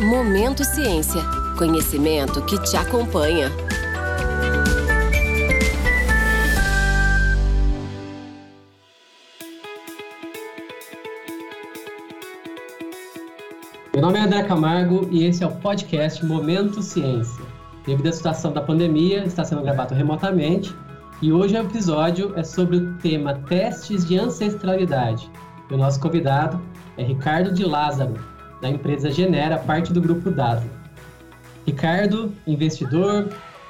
Momento Ciência. Conhecimento que te acompanha. Meu nome é André Camargo e esse é o podcast Momento Ciência. Devido à situação da pandemia, está sendo gravado remotamente e hoje o episódio é sobre o tema testes de ancestralidade. E o nosso convidado é Ricardo de Lázaro, da empresa Genera, parte do grupo Dado. Ricardo, investidor,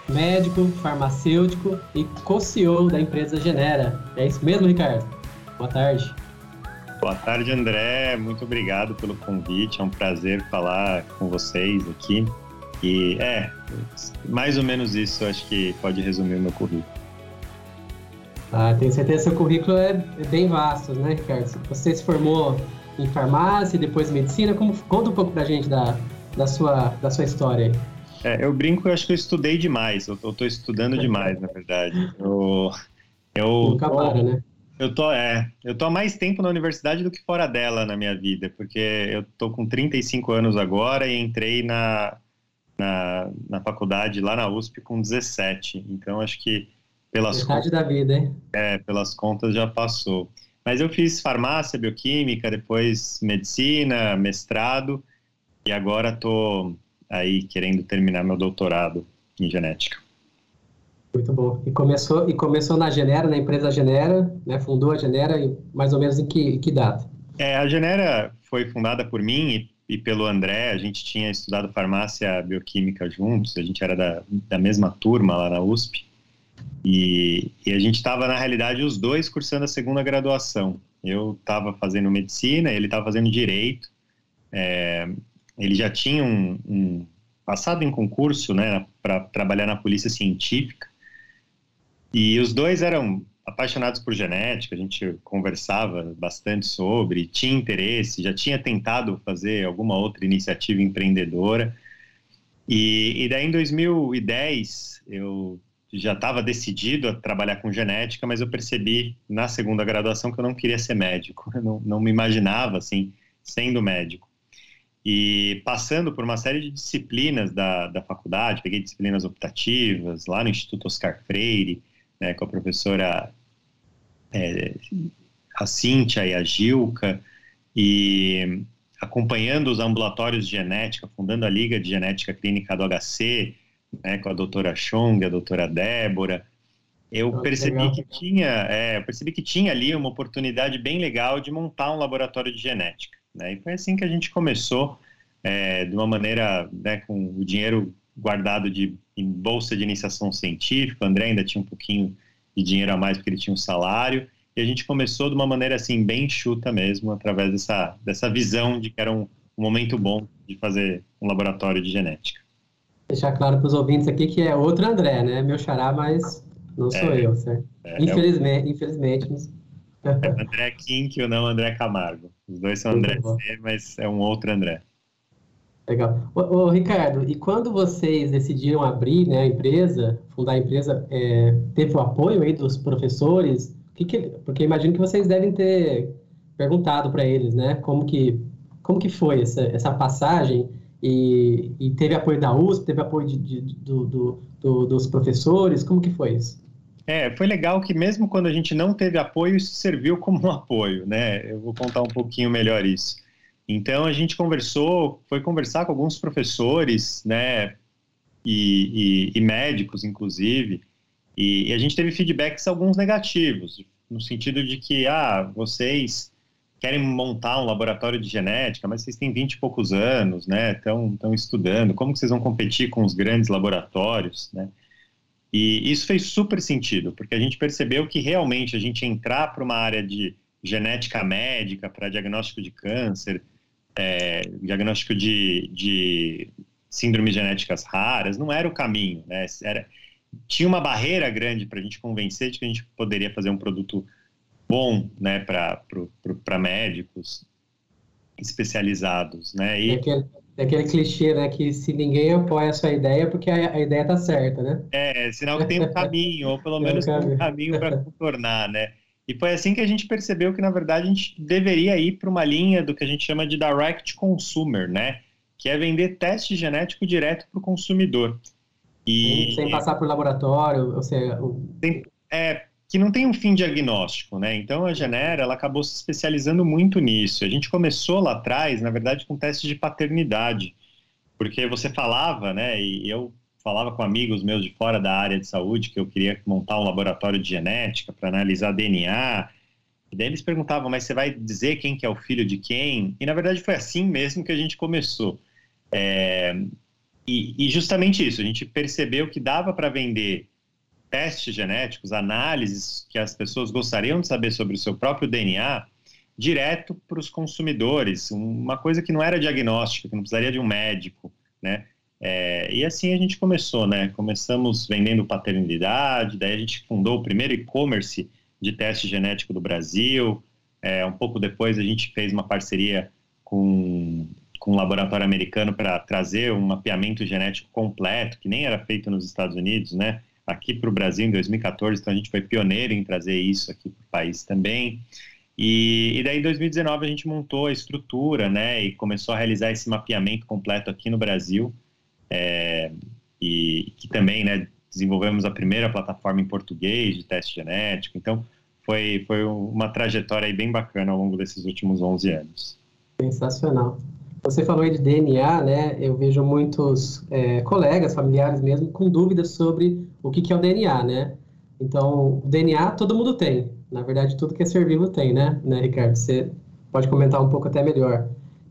médico, farmacêutico e co-CEO da empresa Genera. É isso mesmo, Ricardo? Boa tarde. Boa tarde, André. Muito obrigado pelo convite. É um prazer falar com vocês aqui. E é, mais ou menos isso acho que pode resumir o meu currículo. Ah, tenho certeza que seu currículo é, é bem vasto, né, Ricardo? Você se formou em farmácia, depois medicina. Como, conta um pouco pra gente da, da, sua, da sua história aí. É, eu brinco, eu acho que eu estudei demais. Eu, eu tô estudando demais, na verdade. Eu, eu Nunca para, né? Eu tô, é, eu tô há mais tempo na universidade do que fora dela na minha vida, porque eu tô com 35 anos agora e entrei na, na, na faculdade lá na USP com 17. Então, acho que pelas Metade contas, da vida, hein? É, pelas contas já passou. Mas eu fiz farmácia, bioquímica, depois medicina, mestrado e agora estou aí querendo terminar meu doutorado em genética. Muito bom. E começou e começou na Genera, na empresa Genera, né? Fundou a Genera mais ou menos em que, que data? É, a Genera foi fundada por mim e, e, pelo André. A gente tinha estudado farmácia bioquímica juntos. A gente era da, da mesma turma lá na USP. E, e a gente estava, na realidade, os dois cursando a segunda graduação. Eu estava fazendo medicina, ele estava fazendo direito. É, ele já tinha um, um, passado em concurso né, para trabalhar na polícia científica. E os dois eram apaixonados por genética, a gente conversava bastante sobre, tinha interesse, já tinha tentado fazer alguma outra iniciativa empreendedora. E, e daí em 2010 eu já estava decidido a trabalhar com genética, mas eu percebi na segunda graduação que eu não queria ser médico, eu não, não me imaginava assim sendo médico. E passando por uma série de disciplinas da, da faculdade, peguei disciplinas optativas lá no Instituto Oscar Freire, né, com a professora é, a Cíntia e a Gilca, e acompanhando os ambulatórios de genética, fundando a Liga de Genética Clínica do HC, né, com a doutora Chong, a doutora Débora, eu ah, percebi legal. que tinha, é, eu percebi que tinha ali uma oportunidade bem legal de montar um laboratório de genética. Né? E foi assim que a gente começou, é, de uma maneira, né, com o dinheiro guardado de, em bolsa de iniciação científica. O André ainda tinha um pouquinho de dinheiro a mais porque ele tinha um salário. E a gente começou de uma maneira assim bem enxuta mesmo, através dessa, dessa visão de que era um, um momento bom de fazer um laboratório de genética deixar claro para os ouvintes aqui que é outro André, né? Meu xará, mas não sou é, eu, certo? É, infelizmente, é o... infelizmente. Mas... É André Kink ou não André Camargo. Os dois são Muito André bom. C, mas é um outro André. Legal. Ô, ô, Ricardo, e quando vocês decidiram abrir né, a empresa, fundar a empresa, é, teve o apoio aí dos professores? Que que, porque imagino que vocês devem ter perguntado para eles, né? Como que, como que foi essa, essa passagem e, e, teve apoio da USP, teve apoio de, de, do, do, do, dos professores? Como que foi isso? É, foi legal que mesmo quando a gente não teve apoio, isso serviu como um apoio, né? Eu vou contar um pouquinho melhor isso. Então a gente conversou, foi conversar com alguns professores, né? E, e, e médicos, inclusive, e, e, a gente teve feedbacks alguns negativos, no sentido de que, ah, vocês querem montar um laboratório de genética, mas vocês têm 20 e poucos anos, né? Estão estudando, como vocês vão competir com os grandes laboratórios, né? E isso fez super sentido, porque a gente percebeu que realmente a gente entrar para uma área de genética médica, para diagnóstico de câncer, é, diagnóstico de, de síndromes genéticas raras, não era o caminho, né? Era, tinha uma barreira grande para a gente convencer de que a gente poderia fazer um produto bom né, para médicos especializados. Né? E... É, aquele, é aquele clichê né, que se ninguém apoia a sua ideia, é porque a, a ideia está certa, né? É, é, sinal que tem um caminho, ou pelo menos um caminho, caminho para contornar, né? E foi assim que a gente percebeu que, na verdade, a gente deveria ir para uma linha do que a gente chama de direct consumer, né? que é vender teste genético direto para o consumidor. E, sem passar por laboratório, ou seja... O... Tem, é, que não tem um fim diagnóstico, né? Então a Genera ela acabou se especializando muito nisso. A gente começou lá atrás, na verdade, com testes de paternidade, porque você falava, né? E eu falava com amigos meus de fora da área de saúde que eu queria montar um laboratório de genética para analisar DNA. E daí eles perguntavam, mas você vai dizer quem que é o filho de quem? E na verdade foi assim mesmo que a gente começou. É... E, e justamente isso, a gente percebeu que dava para vender testes genéticos, análises que as pessoas gostariam de saber sobre o seu próprio DNA, direto para os consumidores, uma coisa que não era diagnóstica, que não precisaria de um médico, né? É, e assim a gente começou, né? Começamos vendendo paternidade, daí a gente fundou o primeiro e-commerce de teste genético do Brasil. É, um pouco depois a gente fez uma parceria com, com um laboratório americano para trazer um mapeamento genético completo, que nem era feito nos Estados Unidos, né? Aqui para o Brasil em 2014, então a gente foi pioneiro em trazer isso aqui para o país também. E, e, daí em 2019 a gente montou a estrutura, né, e começou a realizar esse mapeamento completo aqui no Brasil, é, e que também, né, desenvolvemos a primeira plataforma em português de teste genético. Então foi foi uma trajetória bem bacana ao longo desses últimos 11 anos. Sensacional. Você falou aí de DNA, né? Eu vejo muitos é, colegas, familiares mesmo, com dúvidas sobre o que, que é o DNA, né? Então, o DNA todo mundo tem. Na verdade, tudo que é ser vivo tem, né, né Ricardo? Você pode comentar um pouco até melhor.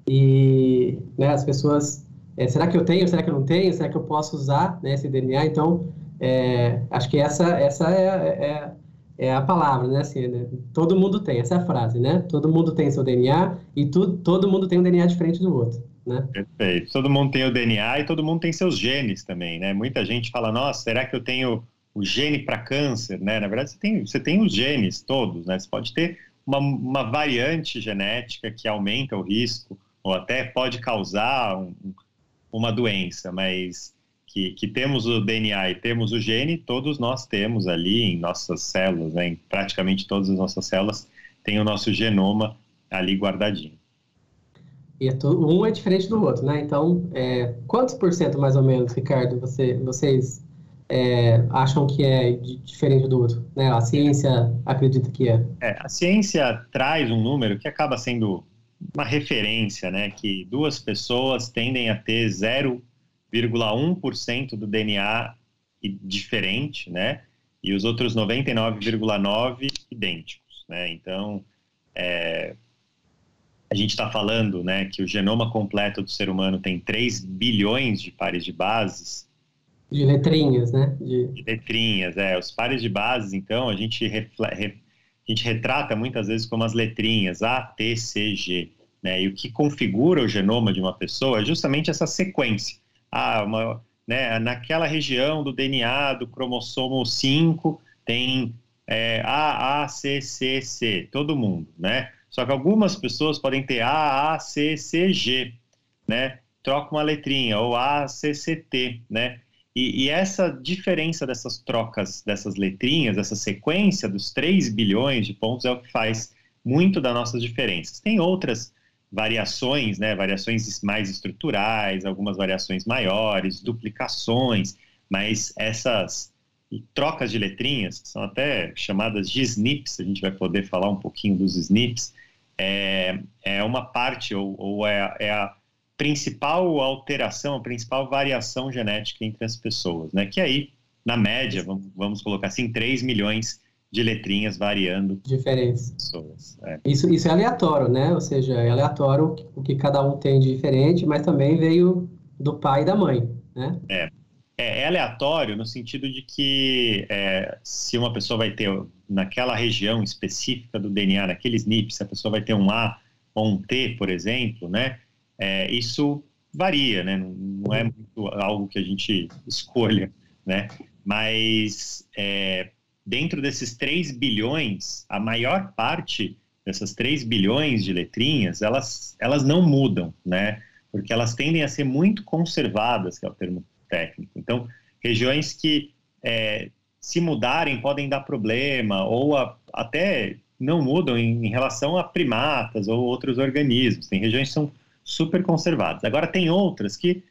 E né, as pessoas, é, será que eu tenho? Será que eu não tenho? Será que eu posso usar né, esse DNA? Então, é, acho que essa, essa é, é é a palavra, né? Assim, né? Todo mundo tem, essa é a frase, né? Todo mundo tem seu DNA e tu, todo mundo tem um DNA diferente do outro, né? Perfeito. Todo mundo tem o DNA e todo mundo tem seus genes também, né? Muita gente fala, nossa, será que eu tenho o gene para câncer, né? Na verdade, você tem, você tem os genes todos, né? Você pode ter uma, uma variante genética que aumenta o risco ou até pode causar um, uma doença, mas que, que, temos o DNA e temos o gene, todos nós temos ali em nossas células, né, em praticamente todas as nossas células, tem o nosso genoma ali guardadinho. E é um é diferente do outro, né? Então, é, quantos por cento mais ou menos, Ricardo, você, vocês é, acham que é diferente do outro? Né? A ciência acredita que é. é. A ciência traz um número que acaba sendo uma referência, né? Que duas pessoas tendem a ter zero 0,1% do DNA diferente, né? E os outros 99,9% idênticos, né? Então, é, a gente está falando, né, que o genoma completo do ser humano tem 3 bilhões de pares de bases. De letrinhas, né? De, de letrinhas, é. Os pares de bases, então, a gente, a gente retrata muitas vezes como as letrinhas A, T, C, G. Né? E o que configura o genoma de uma pessoa é justamente essa sequência ah, uma, né, naquela região do DNA do cromossomo 5 tem é, C, todo mundo, né? Só que algumas pessoas podem ter A, A, C, C, G, né? Troca uma letrinha, ou A, C, C, T, né? E, e, essa diferença dessas trocas, dessas letrinhas, essa sequência dos 3 bilhões de pontos é o que faz muito das nossas diferenças. Tem outras variações, né, variações mais estruturais, algumas variações maiores, duplicações, mas essas trocas de letrinhas, que são até chamadas de SNPs, a gente vai poder falar um pouquinho dos SNPs, é, é uma parte ou, ou é, é, a principal alteração, a principal variação genética entre as pessoas, né? Que aí, na média, vamos, vamos colocar assim, 3 milhões de letrinhas variando. Diferentes. Pessoas, é. Isso, isso é aleatório, né? Ou seja, é aleatório o que cada um tem de diferente, mas também veio do pai e da mãe, né? É. É, é aleatório no sentido de que é, se uma pessoa vai ter naquela região específica do DNA, naquele SNP, se a pessoa vai ter um A ou um T, por exemplo, né? É, isso varia, né? Não, não, é muito algo que a gente escolha, né? Mas é, dentro desses 3 bilhões, a maior parte dessas 3 bilhões de letrinhas, elas, elas não mudam, né? Porque elas tendem a ser muito conservadas, que é o termo técnico. Então, regiões que é, se mudarem podem dar problema, ou a, até não mudam em, em, relação a primatas ou outros organismos. Tem regiões que são super conservadas. Agora, tem outras que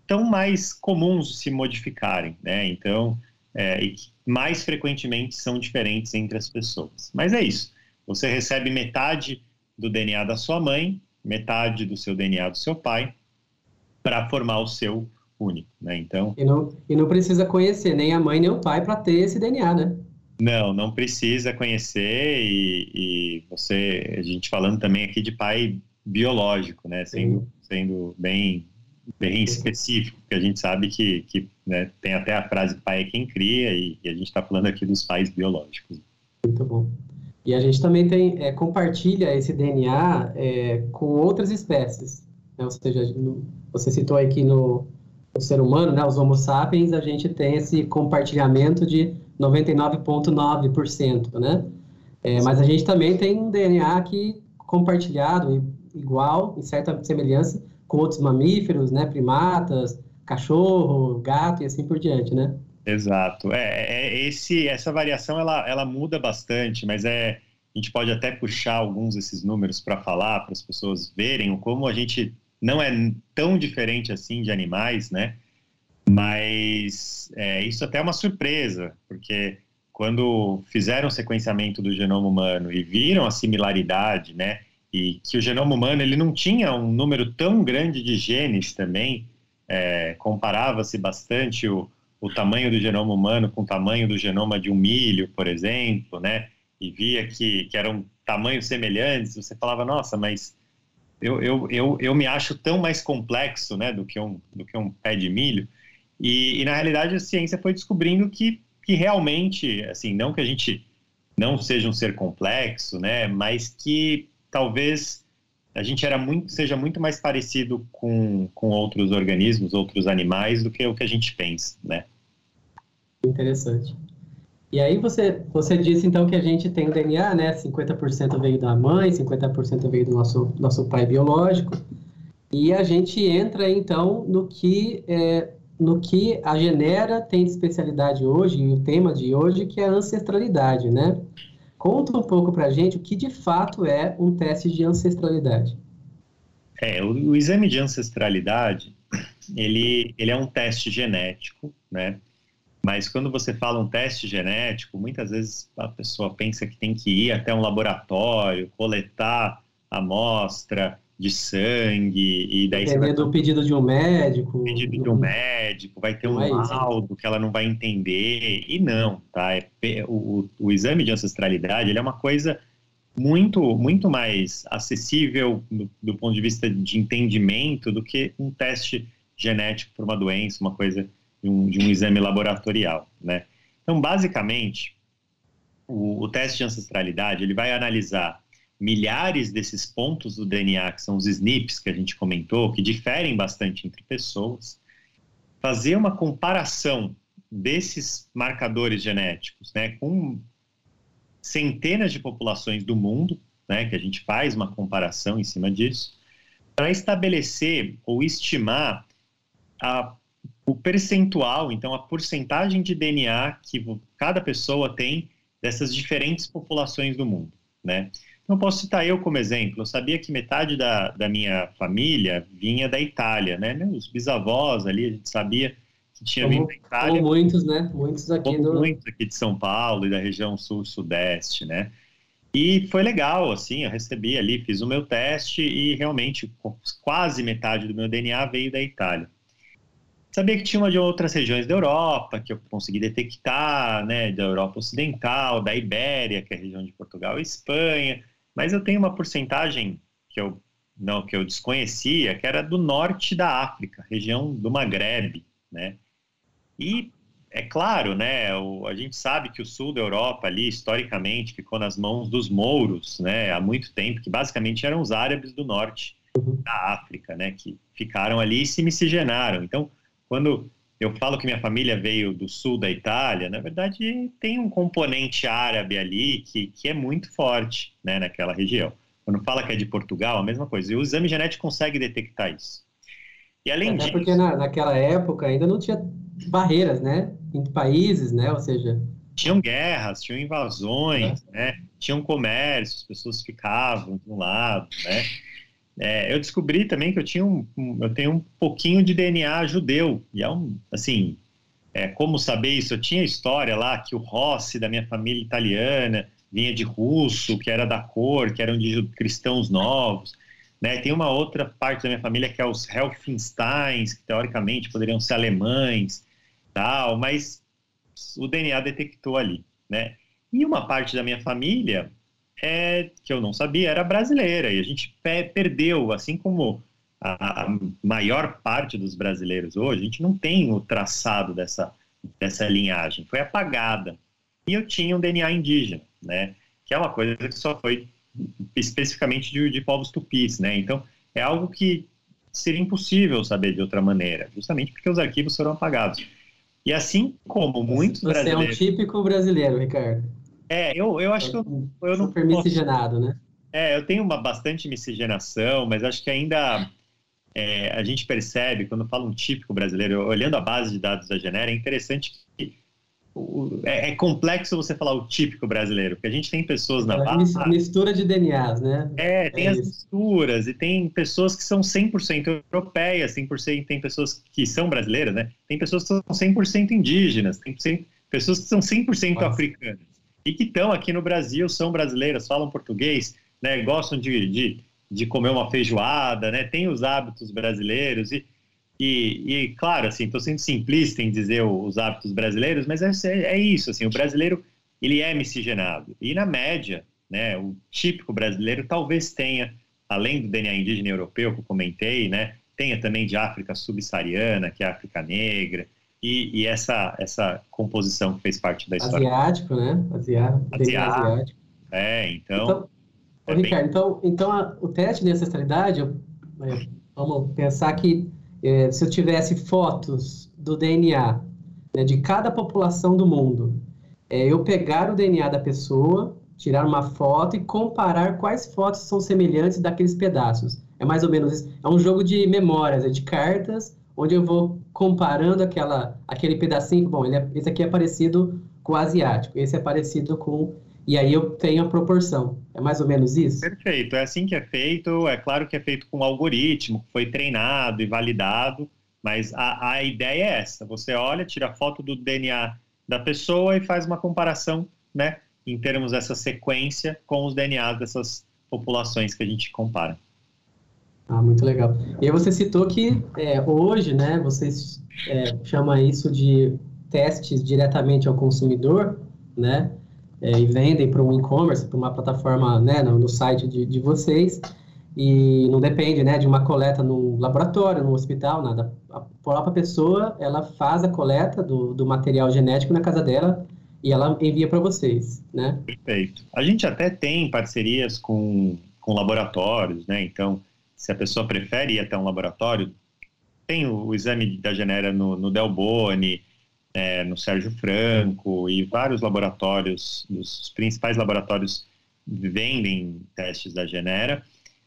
estão mais comuns se modificarem, né? Então, é, e mais frequentemente são diferentes entre as pessoas. Mas é isso. Você recebe metade do DNA da sua mãe, metade do seu DNA do seu pai, para formar o seu único, né? Então. E não, e não precisa conhecer nem a mãe nem o pai para ter esse DNA, né? Não, não precisa conhecer e, e, você, a gente falando também aqui de pai biológico, né? Sendo, sendo bem, bem específico, porque a gente sabe que, que né, tem até a frase pai é quem cria e, e a gente está falando aqui dos pais biológicos. Muito bom. E a gente também tem é, compartilha esse DNA é, com outras espécies, né? ou seja, você citou aqui no, no ser humano, né, os Homo sapiens, a gente tem esse compartilhamento de 99,9%, né? É, mas a gente também tem um DNA aqui compartilhado, igual, em certa semelhança, com outros mamíferos, né? Primatas, cachorro, gato e assim por diante, né? Exato. É, é esse, essa variação ela, ela muda bastante, mas é a gente pode até puxar alguns desses números para falar, para as pessoas verem como a gente não é tão diferente assim de animais, né? Mas é, isso até é uma surpresa, porque quando fizeram o sequenciamento do genoma humano e viram a similaridade, né, e que o genoma humano ele não tinha um número tão grande de genes também, é, comparava-se bastante o, o tamanho do genoma humano com o tamanho do genoma de um milho, por exemplo, né, e via que, que eram tamanhos semelhantes, você falava, nossa, mas eu, eu, eu, eu me acho tão mais complexo né, do, que um, do que um pé de milho, e, e, na realidade a ciência foi descobrindo que, que realmente, assim, não que a gente não seja um ser complexo, né, mas que talvez a gente era muito, seja muito mais parecido com, com outros organismos, outros animais, do que o que a gente pensa, né? Interessante. E aí você, você disse então que a gente tem o DNA, né? 50% veio da mãe, 50% veio do nosso, nosso pai biológico. E a gente entra então no que é, no que a Genera tem de especialidade hoje, e o tema de hoje, que é a ancestralidade, né? Conta um pouco para a gente o que de fato é um teste de ancestralidade. É, o, o, exame de ancestralidade, ele, ele é um teste genético, né? Mas quando você fala um teste genético, muitas vezes a pessoa pensa que tem que ir até um laboratório, coletar amostra, de sangue e daí Depender do pedido de um médico. Pedido de um médico, vai ter um é laudo que ela não vai entender e não, tá? É, o, o, exame de ancestralidade ele é uma coisa muito muito mais acessível do, do ponto de vista de entendimento do que um teste genético para uma doença, uma coisa de um, de um exame laboratorial, né? Então, basicamente, o, o teste de ancestralidade ele vai analisar milhares desses pontos do DNA, que são os SNPs que a gente comentou, que diferem bastante entre pessoas, fazer uma comparação desses marcadores genéticos né, com centenas de populações do mundo, né, que a gente faz uma comparação em cima disso, para estabelecer ou estimar a, o percentual, então a porcentagem de DNA que cada pessoa tem dessas diferentes populações do mundo. Né? Não posso citar eu como exemplo. Eu sabia que metade da, da minha família vinha da Itália, né? Os bisavós ali, a gente sabia que tinha como, vindo da Itália. Como muitos, né? Muitos aqui do... Muitos aqui de São Paulo e da região sul-sudeste, né? E foi legal, assim, eu recebi ali, fiz o meu teste e realmente quase metade do meu DNA veio da Itália. Sabia que tinha uma de outras regiões da Europa, que eu consegui detectar, né, da Europa Ocidental, da Ibéria, que é a região de Portugal e Espanha, mas eu tenho uma porcentagem que eu não que eu desconhecia, que era do norte da África, região do Maghreb, né? E é claro, né? O, a gente sabe que o sul da Europa ali historicamente ficou nas mãos dos mouros, né? Há muito tempo, que basicamente eram os árabes do norte da África, né? Que ficaram ali e se miscigenaram. Então, quando eu falo que minha família veio do sul da Itália, na verdade tem um componente árabe ali que, que é muito forte né, naquela região. Quando fala que é de Portugal, a mesma coisa. E o exame genético consegue detectar isso. E além Até disso... porque na, naquela época ainda não tinha barreiras, né? Entre países, né? Ou seja... Tinham guerras, tinham invasões, é. né? Tinham comércio, as pessoas ficavam de um lado, né? É, eu descobri também que eu tinha um, um, eu tenho um pouquinho de DNA judeu. E é um, assim, é, como saber isso? Eu tinha história lá que o Rossi da minha família italiana vinha de russo, que era da cor, que eram de cristãos novos. Né? Tem uma outra parte da minha família que é os Helfensteins, que teoricamente poderiam ser alemães, tal, mas o DNA detectou ali, né? E uma parte da minha família é, que eu não sabia era brasileira e a gente perdeu, assim como a maior parte dos brasileiros hoje, a gente não tem o traçado dessa, dessa linhagem, foi apagada. E eu tinha um DNA indígena, né? Que é uma coisa que só foi especificamente de, de povos tupis, né? Então, é algo que seria impossível saber de outra maneira, justamente porque os arquivos foram apagados. E assim como muitos Você brasileiros... Você é um típico brasileiro, Ricardo. É, eu, eu acho que eu, eu não... Super miscigenado, né? É, eu tenho uma bastante miscigenação, mas acho que ainda é, a gente percebe, quando fala um típico brasileiro, olhando a base de dados da Genera, é interessante que é, é, complexo você falar o típico brasileiro, porque a gente tem pessoas na base. Mistura de DNAs, né? É, tem é as isso. misturas, e tem pessoas que são 100% europeias, 100%, tem pessoas que são brasileiras, né? Tem pessoas que são 100% indígenas, tem pessoas que são 100% Nossa. africanas e que estão aqui no Brasil, são brasileiras, falam português, né, gostam de, de, de comer uma feijoada, né, tem os hábitos brasileiros e, e, e claro, assim, estou sendo simplista em dizer os hábitos brasileiros, mas é, é isso, assim, o brasileiro, ele é miscigenado. E na média, né, o típico brasileiro talvez tenha, além do DNA indígena europeu que eu comentei, né, tenha também de África subsaariana, que é a África Negra, e, e, essa, essa composição que fez parte da história. Asiático, né? Asiático. asiático. É, então. então é Ricardo, bem... então, então a, o teste de ancestralidade, é, vamos pensar que é, se eu tivesse fotos do DNA né, de cada população do mundo, é, eu pegar o DNA da pessoa, tirar uma foto e comparar quais fotos são semelhantes daqueles pedaços. É mais ou menos isso. É um jogo de memórias, é de cartas onde eu vou comparando aquela, aquele pedacinho, bom, é, esse aqui é parecido com o asiático, esse é parecido com... E aí eu tenho a proporção. É mais ou menos isso? Perfeito, é assim que é feito. É claro que é feito com um algoritmo, foi treinado e validado, mas a, a ideia é essa. Você olha, tira foto do DNA da pessoa e faz uma comparação, né, em termos dessa sequência com os DNAs dessas populações que a gente compara. Ah, muito legal. E você citou que é, hoje, né, vocês é, chamam isso de testes diretamente ao consumidor, né, é, e vendem para um e-commerce, para uma plataforma, né, no, no site de, de, vocês, e não depende, né, de uma coleta no laboratório, no hospital, nada. A própria pessoa, ela faz a coleta do, do material genético na casa dela e ela envia para vocês, né? Perfeito. A gente até tem parcerias com, com laboratórios, né, então se a pessoa prefere ir até um laboratório, tem o, o exame da genera no, no Delboni, é, no Sérgio Franco e vários laboratórios, os principais laboratórios vendem testes da genera.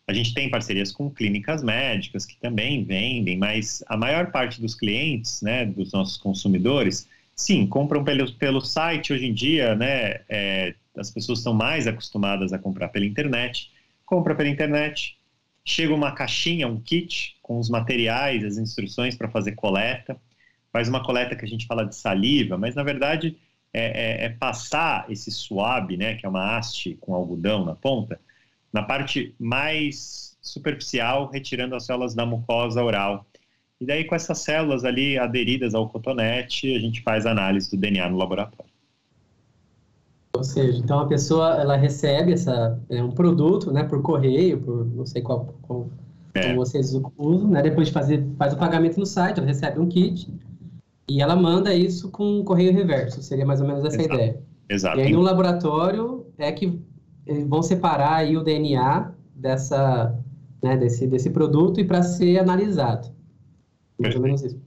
A gente tem parcerias com clínicas médicas que também vendem, mas a maior parte dos clientes, né, dos nossos consumidores, sim, compram pelo, pelo site hoje em dia, né, é, as pessoas estão mais acostumadas a comprar pela internet, compra pela internet, chega uma caixinha, um kit com os materiais, as instruções para fazer coleta, faz uma coleta que a gente fala de saliva, mas na verdade é, é, é, passar esse suave, né, que é uma haste com algodão na ponta, na parte mais superficial, retirando as células da mucosa oral. E daí com essas células ali aderidas ao cotonete, a gente faz a análise do DNA no laboratório. Ou seja, então a pessoa ela recebe essa, é, um produto né, por correio, por não sei qual, qual é. como vocês usam, né, depois de fazer faz o pagamento no site, ela recebe um kit e ela manda isso com correio reverso, seria mais ou menos essa Exato. ideia. Exato. E aí no laboratório é que vão separar aí o DNA dessa, né, desse, desse produto e para ser analisado. Mais ou menos isso.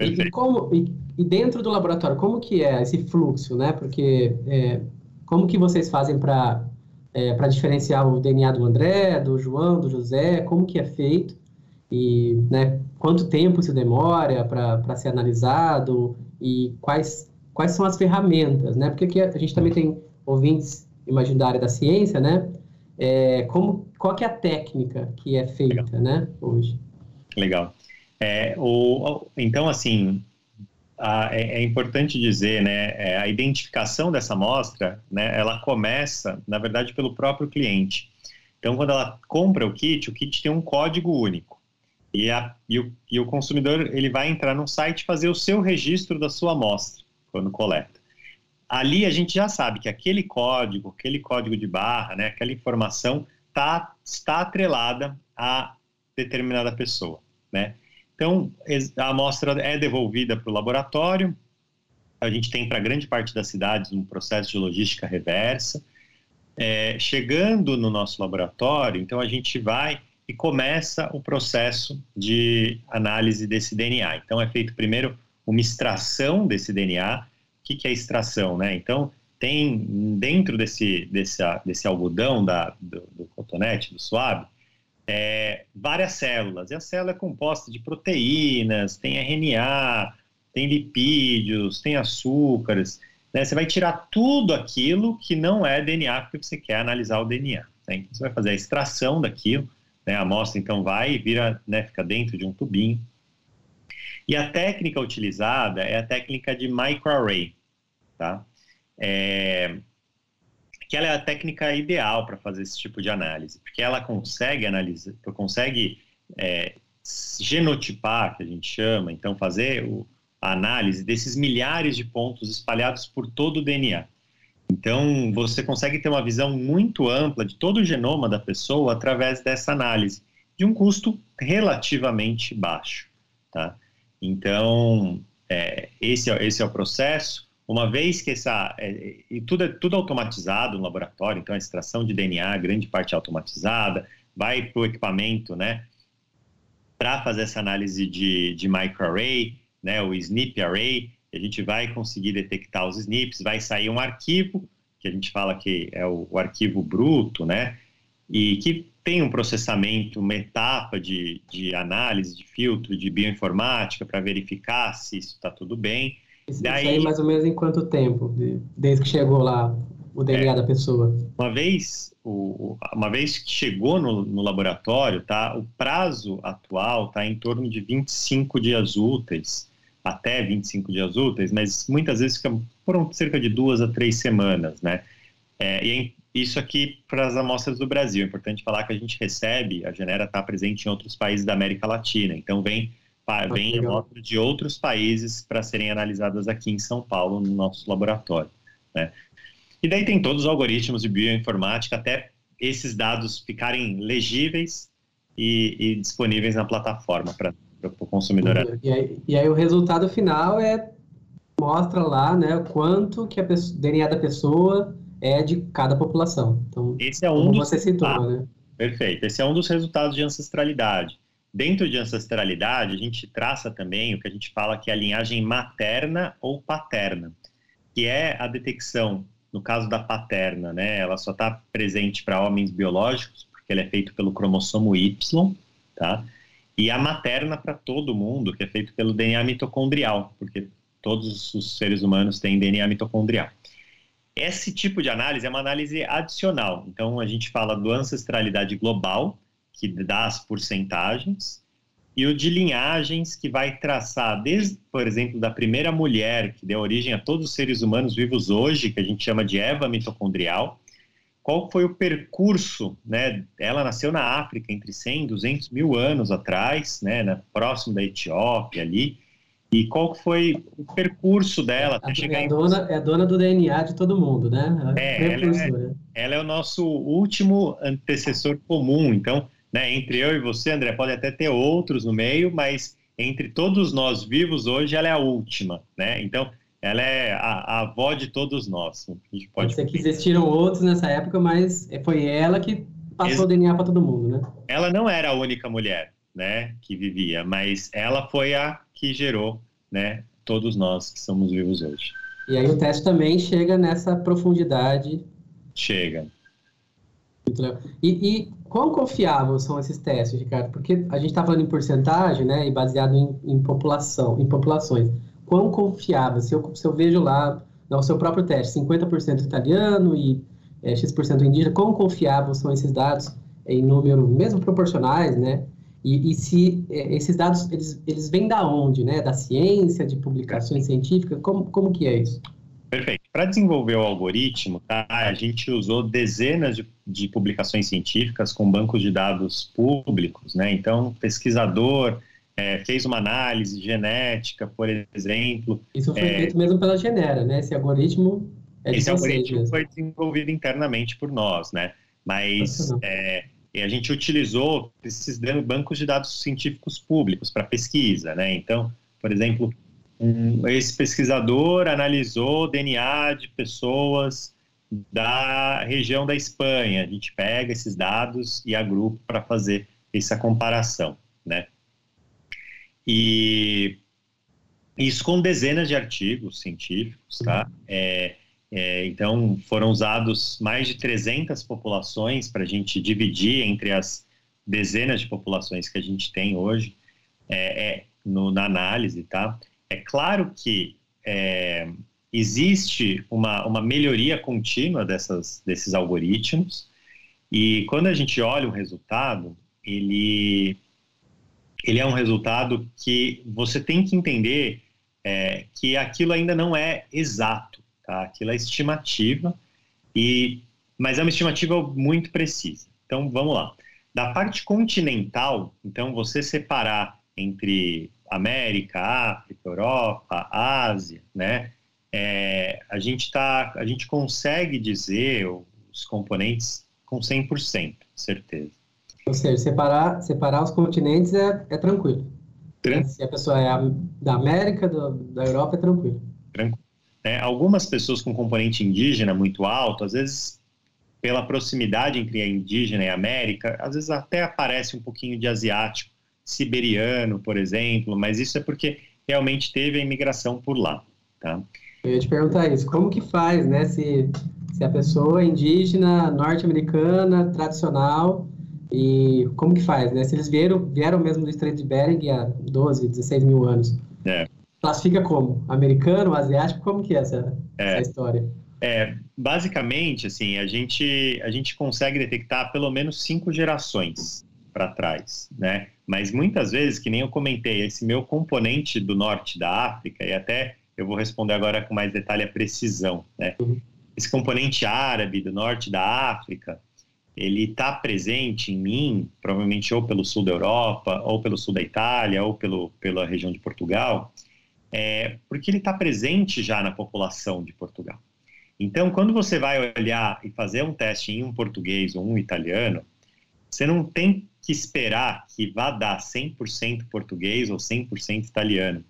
E, e, como, e, e, dentro do laboratório, como que é esse fluxo, né? Porque é, como que vocês fazem para é, para diferenciar o DNA do André, do João, do José? Como que é feito? E né, quanto tempo isso demora para ser analisado? E quais, quais são as ferramentas? Né? Porque aqui a gente também tem ouvintes, imagino, da área da ciência, né? é, como, qual que é a técnica que é feita, Legal. né, hoje? Legal. É, o, então, assim, a, é, é, importante dizer, né, é, a identificação dessa amostra, né, ela começa, na verdade, pelo próprio cliente. Então, quando ela compra o kit, o kit tem um código único. E, a, e, o, e o consumidor ele vai entrar no site fazer o seu registro da sua amostra quando coleta. Ali a gente já sabe que aquele código, aquele código de barra, né, aquela informação tá, está atrelada a determinada pessoa, né? Então, a amostra é devolvida para o laboratório. A gente tem para grande parte das cidades um processo de logística reversa. É, chegando no nosso laboratório, então a gente vai e começa o processo de análise desse DNA. Então é feito primeiro uma extração desse DNA. O que, que é extração, né? Então tem dentro desse desse, desse algodão da, do, do cotonete, do suave, é, várias células. E a célula é composta de proteínas, tem RNA, tem lipídios, tem açúcares. Né? Você vai tirar tudo aquilo que não é DNA, porque você quer analisar o DNA. Né? Então, você vai fazer a extração daquilo. Né? A amostra, então, vai e vira, né, fica dentro de um tubinho. E a técnica utilizada é a técnica de microarray. Tá? É, que ela é a técnica ideal para fazer esse tipo de análise, porque ela consegue analisar, consegue é, genotipar, que a gente chama, então fazer o, a análise desses milhares de pontos espalhados por todo o DNA. Então, você consegue ter uma visão muito ampla de todo o genoma da pessoa através dessa análise, de um custo relativamente baixo. Tá? Então, é, esse, é, esse é o processo. Uma vez que essa. É, e tudo é tudo automatizado no laboratório, então a extração de DNA, grande parte é automatizada, vai para o equipamento, né? Para fazer essa análise de, de microarray, né? O SNP array, a gente vai conseguir detectar os SNPs, vai sair um arquivo, que a gente fala que é o, o arquivo bruto, né? E que tem um processamento, uma etapa de, de análise, de filtro, de bioinformática para verificar se isso está tudo bem. Isso Daí, aí mais ou menos em quanto tempo, desde que chegou lá o DNA é, da pessoa? Uma vez, o, uma vez que chegou no, no laboratório, tá, o prazo atual está em torno de 25 dias úteis, até 25 dias úteis, mas muitas vezes fica, foram cerca de duas a três semanas, né? É, e é isso aqui para as amostras do Brasil. É importante falar que a gente recebe, a Genera está presente em outros países da América Latina, então vem vem amostras de outros países para serem analisadas aqui em São Paulo, no nosso laboratório. Né? E daí tem todos os algoritmos de bioinformática, até esses dados ficarem legíveis e, e disponíveis na plataforma para o consumidor. E aí, e aí, o resultado final é mostra lá né, quanto que a pessoa, DNA da pessoa é de cada população. Então, esse é um como dos, você citou, ah, né? Perfeito. Esse é um dos resultados de ancestralidade. Dentro de ancestralidade, a gente traça também o que a gente fala que é a linhagem materna ou paterna, que é a detecção, no caso da paterna, né? Ela só está presente para homens biológicos, porque ele é feito pelo cromossomo Y, tá? E a materna para todo mundo, que é feito pelo DNA mitocondrial, porque todos os seres humanos têm DNA mitocondrial. Esse tipo de análise é uma análise adicional. Então, a gente fala do ancestralidade global, que dá as porcentagens, e o de linhagens, que vai traçar, desde, por exemplo, da primeira mulher que deu origem a todos os seres humanos vivos hoje, que a gente chama de Eva mitocondrial, qual foi o percurso, né? Ela nasceu na África entre 100 e 200 mil anos atrás, né? Na, próximo da Etiópia ali, e qual foi o percurso dela até chegar é dona, em... É dona do DNA de todo mundo, né? É, ela é, ela é o nosso último antecessor comum, então né? Entre eu e você, André, pode até ter outros no meio, mas entre todos nós vivos hoje, ela é a última, né? Então, ela é a, a avó de todos nós. A gente pode ser que existiram outros nessa época, mas foi ela que passou Ex o DNA para todo mundo, né? Ela não era a única mulher, né, que vivia, mas ela foi a que gerou, né, todos nós que somos vivos hoje. E aí o teste também chega nessa profundidade. Chega. Legal. E, e quão confiáveis são esses testes, Ricardo? Porque a gente está falando em porcentagem, né, e baseado em, em, população, em populações. Quão confiável? Se eu, se eu vejo lá, no seu próprio teste, 50% italiano e é, X% indígena, como confiáveis são esses dados em número, mesmo proporcionais, né? E, e se é, esses dados, eles, eles vêm da onde, né? Da ciência, de publicações científicas? Como, como que é isso? Perfeito. Para desenvolver o algoritmo, tá, a gente usou dezenas de, de, publicações científicas com bancos de dados públicos, né? Então, pesquisador é, fez uma análise genética, por exemplo. Isso foi é, feito mesmo pela Genera, né? Esse algoritmo é Esse algoritmo mesmo. foi desenvolvido internamente por nós, né? Mas é, a gente utilizou esses bancos de dados científicos públicos para pesquisa, né? Então, por exemplo, um, esse pesquisador analisou DNA de pessoas da região da Espanha. A gente pega esses dados e agrupa para fazer essa comparação, né? E isso com dezenas de artigos científicos, tá? É, é, então, foram usados mais de 300 populações para a gente dividir entre as dezenas de populações que a gente tem hoje é, é no, na análise, tá? É claro que é, existe uma, uma melhoria contínua dessas, desses algoritmos, e quando a gente olha o resultado, ele, ele é um resultado que você tem que entender é, que aquilo ainda não é exato, tá? Aquilo é estimativa, e, mas é uma estimativa muito precisa. Então, vamos lá. Da parte continental, então, você separar entre América, África, Europa, Ásia, né? É, a gente tá, a gente consegue dizer os componentes com 100%, certeza. Ou seja, separar, separar os continentes é, é tranquilo. Tran Se a pessoa é da América, do, da Europa, é tranquilo. Tranquilo. É, algumas pessoas com componente indígena muito alto, às vezes pela proximidade entre a indígena e a América, às vezes até aparece um pouquinho de asiático, siberiano, por exemplo, mas isso é porque realmente teve a imigração por lá, tá? Eu ia te perguntar isso, como que faz, né, se, se a pessoa é indígena, norte-americana, tradicional, e como que faz, né? Se eles vieram, vieram mesmo do Estreito de Bering há 12, 16 mil anos. É. Classifica como? Americano, asiático? Como que é essa, é. essa história? É, basicamente, assim, a gente, a gente consegue detectar pelo menos cinco gerações para trás, né? Mas muitas vezes, que nem eu comentei, esse meu componente do norte da África, e até eu vou responder agora com mais detalhe a precisão, né? Uhum. Esse componente árabe do norte da África, ele está presente em mim, provavelmente ou pelo sul da Europa, ou pelo sul da Itália, ou pelo, pela região de Portugal, é, porque ele está presente já na população de Portugal. Então, quando você vai olhar e fazer um teste em um português ou um italiano, você não tem que esperar que vá dar 100% português ou 100% italiano.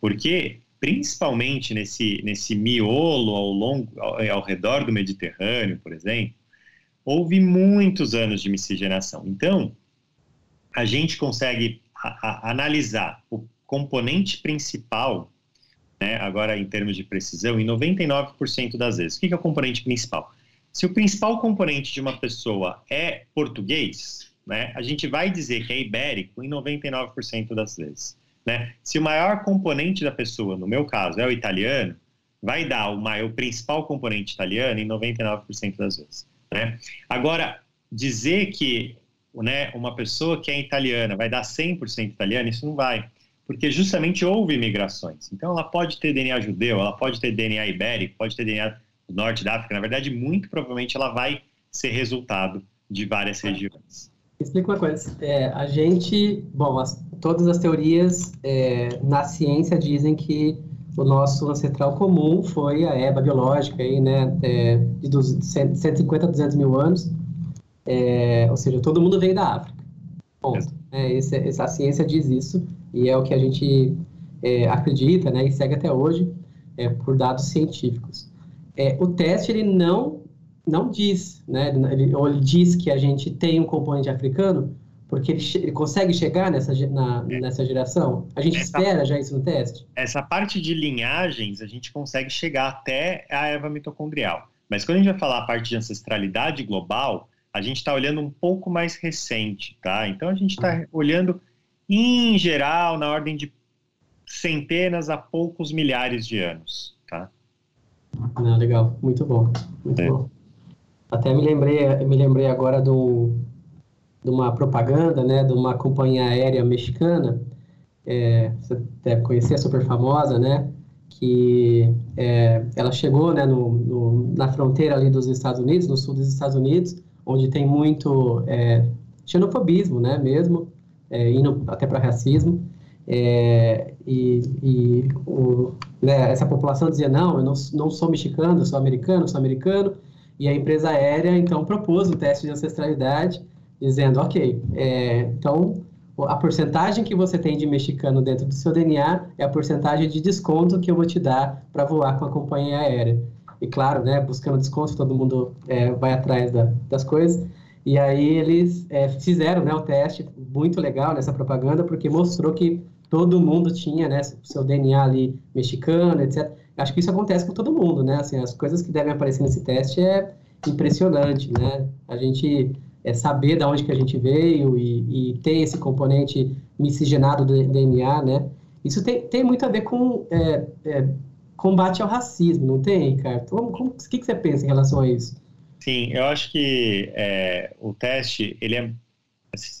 Porque, principalmente nesse, nesse miolo ao, longo, ao, ao redor do Mediterrâneo, por exemplo, houve muitos anos de miscigenação. Então, a gente consegue a, a, analisar o componente principal, né, agora em termos de precisão, em 99% das vezes. O que é o componente principal? Se o principal componente de uma pessoa é português, né, a gente vai dizer que é ibérico em 99% das vezes. Né? Se o maior componente da pessoa, no meu caso, é o italiano, vai dar o, maior, o principal componente italiano em 99% das vezes. Né? Agora, dizer que né, uma pessoa que é italiana vai dar 100% italiana, isso não vai. Porque justamente houve imigrações. Então, ela pode ter DNA judeu, ela pode ter DNA ibérico, pode ter DNA do norte da África. Na verdade, muito provavelmente ela vai ser resultado de várias regiões. Explica uma coisa. É, a gente, bom, as, todas as teorias é, na ciência dizem que o nosso ancestral comum foi a Eva biológica, aí, né, é, de 150 a 200 mil anos. É, ou seja, todo mundo veio da África. Ponto. É, esse, essa ciência diz isso e é o que a gente é, acredita, né, e segue até hoje é, por dados científicos. É, o teste ele não não diz, né? Ele, ou ele diz que a gente tem um componente africano, porque ele, ele consegue chegar nessa, na, é. nessa geração? A gente essa, espera já isso no teste? Essa parte de linhagens, a gente consegue chegar até a erva mitocondrial. Mas quando a gente vai falar a parte de ancestralidade global, a gente está olhando um pouco mais recente, tá? Então a gente está uhum. olhando, em geral, na ordem de centenas a poucos milhares de anos, tá? Não, legal, muito bom, muito é. bom. Até me lembrei, me lembrei agora do, de uma propaganda, né, de uma companhia aérea mexicana, é, você deve conhecer, é super famosa, né, que é, ela chegou, né, no, no, na fronteira ali dos Estados Unidos, no sul dos Estados Unidos, onde tem muito é, xenofobismo, né, mesmo, é, indo até para racismo, é, e, e o, né, essa população dizia, não, eu não, não sou mexicano, sou americano, sou americano, e a empresa aérea, então, propôs um teste de ancestralidade, dizendo, ok, é, então, a porcentagem que você tem de mexicano dentro do seu DNA é a porcentagem de desconto que eu vou te dar para voar com a companhia aérea. E claro, né, buscando desconto, todo mundo é, vai atrás da, das coisas. E aí eles é, fizeram né, o teste, muito legal nessa propaganda, porque mostrou que todo mundo tinha né, seu DNA ali mexicano, etc. Acho que isso acontece com todo mundo, né? Assim, as coisas que devem aparecer nesse teste é impressionante, né? A gente é, saber de onde que a gente veio e, e ter esse componente miscigenado do DNA, né? Isso tem, tem muito a ver com é, é, combate ao racismo, não tem, Ricardo? Como, o que, que você pensa em relação a isso? Sim, eu acho que é, o teste ele, é,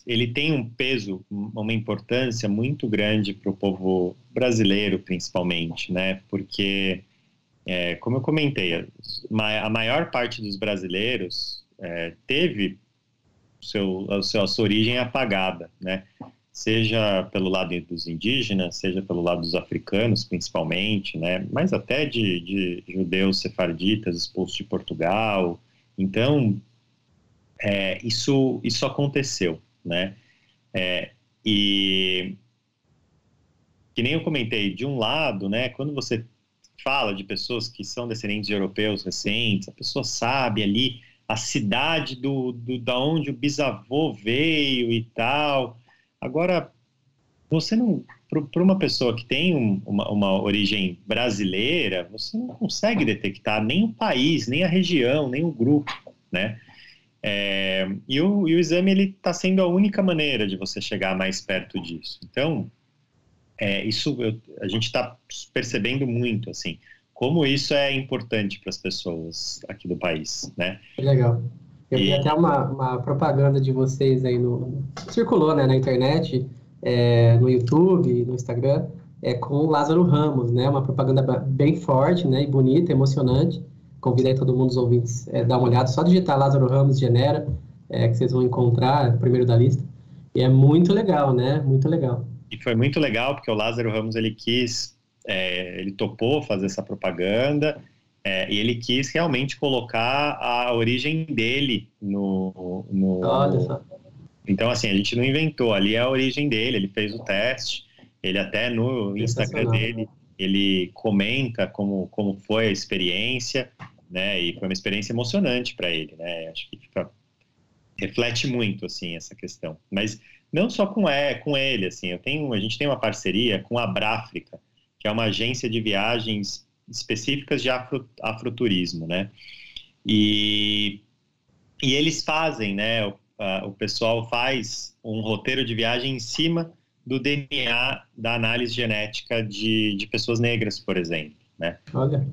ele tem um peso, uma importância muito grande para o povo brasileiro, principalmente, né? Porque, é, como eu comentei, a maior parte dos brasileiros é, teve seu, a sua origem apagada, né? Seja pelo lado dos indígenas, seja pelo lado dos africanos, principalmente, né? Mas até de, de judeus sefarditas expulsos de Portugal, então, é, isso, isso aconteceu, né? É, e que nem eu comentei, de um lado, né, quando você fala de pessoas que são descendentes de europeus recentes, a pessoa sabe ali a cidade do, do da onde o bisavô veio e tal. Agora, você não para uma pessoa que tem um, uma, uma, origem brasileira, você não consegue detectar nem o país, nem a região, nem o grupo, né? É, e, o, e, o, exame ele está sendo a única maneira de você chegar mais perto disso. Então, é, isso eu, a gente está percebendo muito, assim, como isso é importante para as pessoas aqui do país, né? Legal. Eu e... vi até uma, uma propaganda de vocês aí no circulou, né, na internet é, no YouTube, no Instagram, é com o Lázaro Ramos, né? Uma propaganda bem forte, né? E bonita, emocionante. Convidei todo mundo, os ouvintes, é, dar uma olhada. Só digitar Lázaro Ramos Genera, é, que vocês vão encontrar, primeiro da lista. E é muito legal, né? Muito legal. E foi muito legal, porque o Lázaro Ramos, ele quis, é, ele topou fazer essa propaganda, é, e ele quis realmente colocar a origem dele no, no, Olha só. Então, assim, a gente não inventou, ali é a origem dele, ele fez o teste, ele até no Instagram dele, ele comenta como, como foi a experiência, né, e foi uma experiência emocionante para ele, né, acho que fica, reflete muito, assim, essa questão. Mas não só com, é, com ele, assim, eu tenho, a gente tem uma parceria com a Bráfrica, que é uma agência de viagens específicas de afro, afroturismo, né, e, e eles fazem, né, uh, o pessoal faz um roteiro de viagem em cima do DNA da análise genética de, de pessoas negras, por exemplo, né? Olha.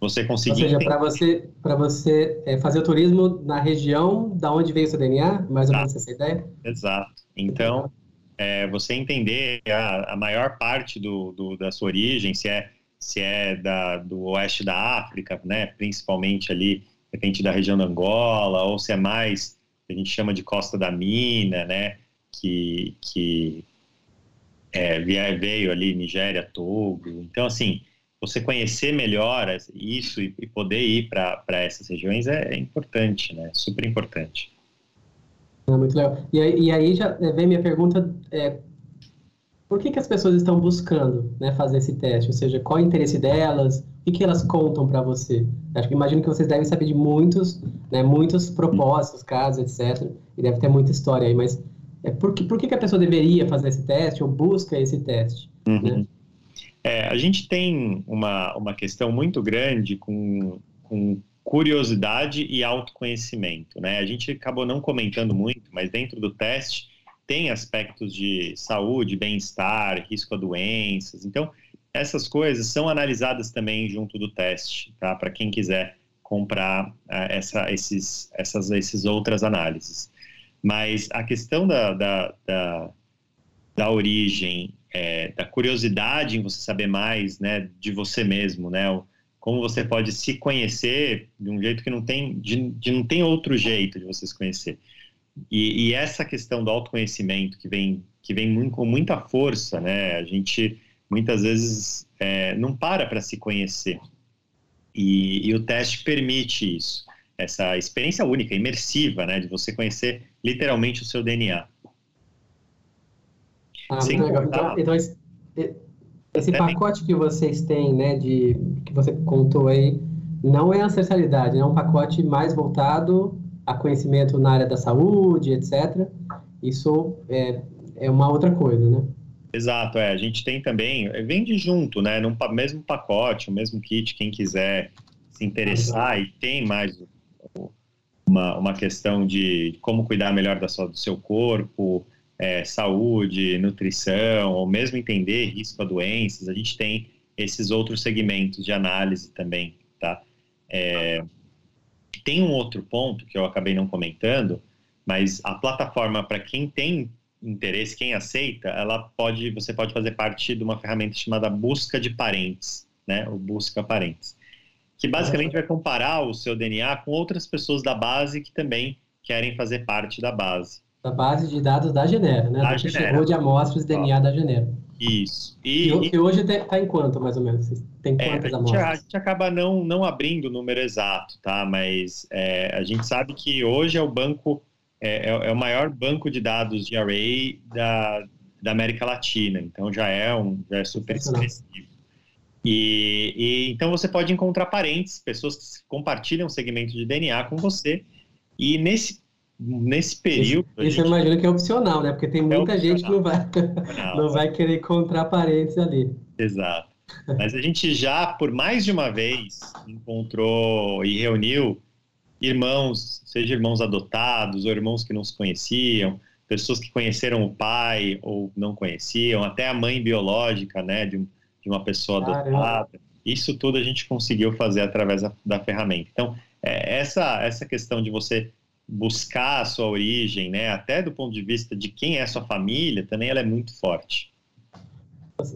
Você conseguir... Ou seja, para você, pra você é, fazer o turismo na região da onde veio o seu DNA, mais ou menos essa ideia? Exato. Então, é, você entender a, a maior parte do, do, da sua origem, se é, se é da, do oeste da África, né, principalmente ali, de repente da região da Angola, ou se é mais que a gente chama de Costa da Mina, né? Que, que é, veio ali Nigéria, Togo. Então, assim, você conhecer melhor isso e, poder ir para essas regiões é, é, importante, né? Super importante. É muito legal. E aí, e aí já vem minha pergunta: é, por que, que as pessoas estão buscando né, fazer esse teste? Ou seja, qual é o interesse delas? O que, que elas contam para você? Acho que imagino que vocês devem saber de muitos, né, muitos propósitos, casos, etc. E deve ter muita história aí, mas é, por, que, por que, que a pessoa deveria fazer esse teste ou busca esse teste? Uhum. Né? É, a gente tem uma, uma questão muito grande com, com curiosidade e autoconhecimento, né? A gente acabou não comentando muito, mas dentro do teste tem aspectos de saúde, bem-estar, risco a doenças. Então, essas coisas são analisadas também junto do teste, tá? Para quem quiser comprar uh, essa, esses, essas esses outras análises. Mas a questão da, da, da, da origem, é, da curiosidade em você saber mais né, de você mesmo, né? Como você pode se conhecer de um jeito que não tem, de, de não tem outro jeito de você se conhecer. E, e, essa questão do autoconhecimento que vem, que vem muito, com muita força, né? A gente muitas vezes é, não para para se conhecer. E, e, o teste permite isso, essa experiência única, imersiva, né? De você conhecer literalmente o seu DNA. Ah, legal. Então, então, esse, esse pacote que vocês têm, né, de, que você contou aí, não é ancestralidade, é um pacote mais voltado a conhecimento na área da saúde, etc. Isso é, é uma outra coisa, né? Exato, é. A gente tem também, é, vende junto, né? No mesmo pacote, o mesmo kit, quem quiser se interessar, e tem mais uma, uma questão de como cuidar melhor da sua, do seu corpo, é, saúde, nutrição, ou mesmo entender risco a doenças, a gente tem esses outros segmentos de análise também, tá? É, tem um outro ponto que eu acabei não comentando, mas a plataforma para quem tem interesse, quem aceita, ela pode, você pode fazer parte de uma ferramenta chamada busca de parentes, né? O busca parentes, que basicamente vai comparar o seu DNA com outras pessoas da base que também querem fazer parte da base. Da base de dados da Genera, né? Da que chegou de amostras de DNA da Genera. Isso. E, e, e hoje está em quanto, mais ou menos? Tem é, quantas é, a, gente, a gente, acaba não, não abrindo o número exato, tá? Mas é, a gente sabe que hoje é o banco, é, é, é, o maior banco de dados de array da, da América Latina. Então já é, um, já é super expressivo. E, e, então você pode encontrar parentes, pessoas que compartilham segmento de DNA com você. E nesse nesse período. Isso, gente... eu imagino que é opcional, né? Porque tem é muita é gente que não vai, não vai querer encontrar parentes ali. Exato. Mas a gente já, por mais de uma vez, encontrou e reuniu irmãos, seja irmãos adotados ou irmãos que não se conheciam, pessoas que conheceram o pai ou não conheciam, até a mãe biológica, né, de, de uma pessoa Caramba. adotada. Isso tudo a gente conseguiu fazer através da, da ferramenta. Então, é, essa, essa questão de você buscar a sua origem, né, até do ponto de vista de quem é a sua família, também ela é muito forte.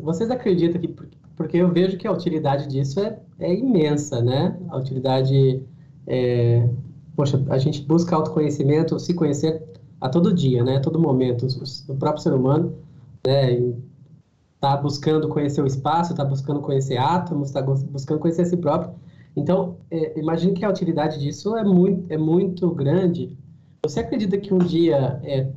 Vocês acreditam que, porque eu vejo que a utilidade disso é, é imensa, né? A utilidade, é, poxa, a gente busca autoconhecimento, se conhecer a todo dia, né? A todo momento. O próprio ser humano, né? Está buscando conhecer o espaço, está buscando conhecer átomos, está buscando conhecer a si próprio. Então, é, imagine que a utilidade disso é muito, é muito grande. Você acredita que um dia é,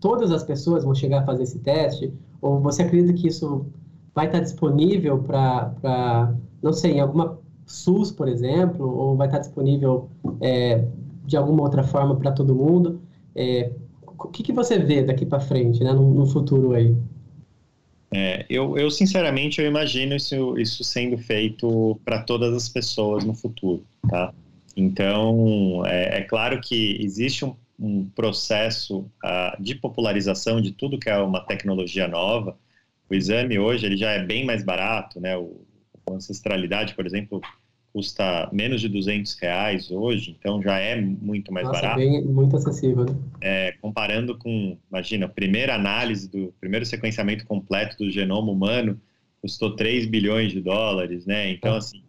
todas as pessoas vão chegar a fazer esse teste? Ou você acredita que isso vai estar disponível para, não sei, em alguma SUS, por exemplo, ou vai estar disponível é, de alguma outra forma para todo mundo? É, o que, que você vê daqui para frente, né, no, no futuro aí? É, eu, eu, sinceramente, eu imagino isso, isso sendo feito para todas as pessoas no futuro, tá? Então, é, é claro que existe um, um processo uh, de popularização de tudo que é uma tecnologia nova. O exame hoje ele já é bem mais barato, né? O, a ancestralidade, por exemplo, custa menos de 200 reais hoje, então já é muito mais Nossa, barato. Bem, muito acessível, né? É, comparando com, imagina, a primeira análise do primeiro sequenciamento completo do genoma humano custou 3 bilhões de dólares, né? Então, é. assim,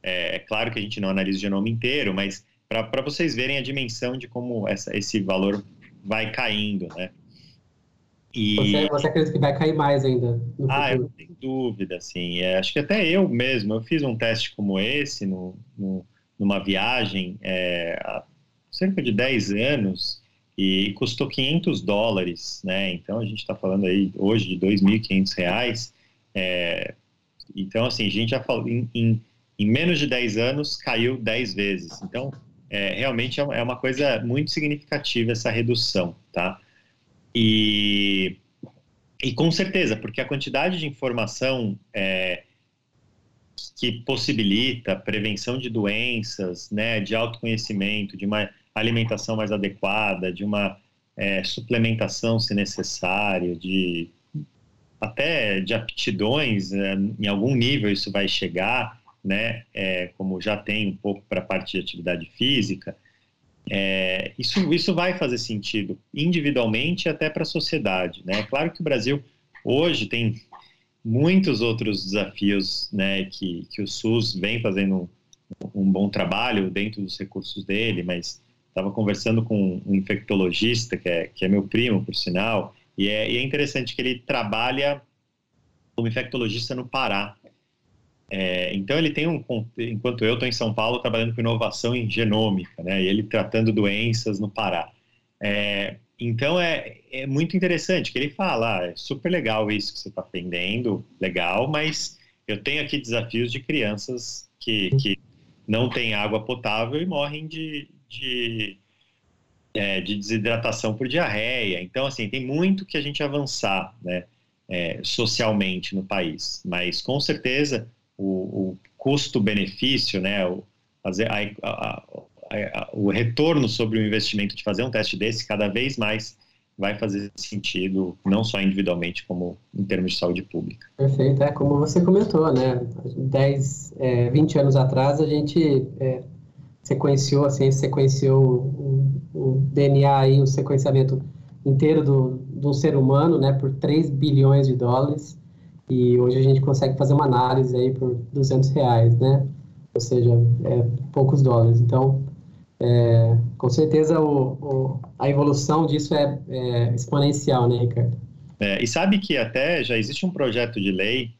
é, é, claro que a gente não analisa o genoma inteiro, mas para vocês verem a dimensão de como essa, esse valor vai caindo, né? E... Você, você acredita que vai cair mais ainda? ah, eu não tenho dúvida, assim. É, acho que até eu mesmo, eu fiz um teste como esse no, no numa viagem é, há cerca de 10 anos e custou 500 dólares, né? Então a gente está falando aí hoje de 2.500 reais. É, então, assim, a gente já falou, em, em, em, menos de 10 anos caiu 10 vezes. Então, é, realmente é, é uma coisa muito significativa essa redução, tá? E, e com certeza, porque a quantidade de informação é, que possibilita prevenção de doenças, né, de autoconhecimento, de uma alimentação mais adequada, de uma é, suplementação se necessário, de até de aptidões, é, em algum nível isso vai chegar, né, é, como já tem um pouco para a parte de atividade física, é, isso, isso vai fazer sentido individualmente e até para a sociedade. Né? Claro que o Brasil hoje tem muitos outros desafios né, que, que o SUS vem fazendo um, um bom trabalho dentro dos recursos dele, mas estava conversando com um infectologista, que é, que é meu primo, por sinal, e é, e é interessante que ele trabalha como infectologista no Pará. É, então ele tem um, enquanto eu estou em São Paulo trabalhando com inovação em genômica, né, e ele tratando doenças no Pará. É, então é, é muito interessante que ele fala, ah, é super legal isso que você está aprendendo, legal, mas eu tenho aqui desafios de crianças que, que não têm água potável e morrem de, de, é, de desidratação por diarreia. Então, assim, tem muito que a gente avançar, né, é, socialmente no país. Mas, com certeza, o, o custo-benefício, né, o, a, a, a, o retorno sobre o investimento de fazer um teste desse cada vez mais vai fazer sentido, não só individualmente, como em termos de saúde pública. Perfeito, é como você comentou, né? 10, é, 20 anos atrás a gente é, sequenciou, a ciência sequenciou o, o DNA aí, o sequenciamento inteiro do, do ser humano, né, por 3 bilhões de dólares, e hoje a gente consegue fazer uma análise aí por 200 reais, né, ou seja, é, poucos dólares. Então, é, com certeza o, o, a evolução disso é, é exponencial, né, Ricardo? É, e sabe que até já existe um projeto de lei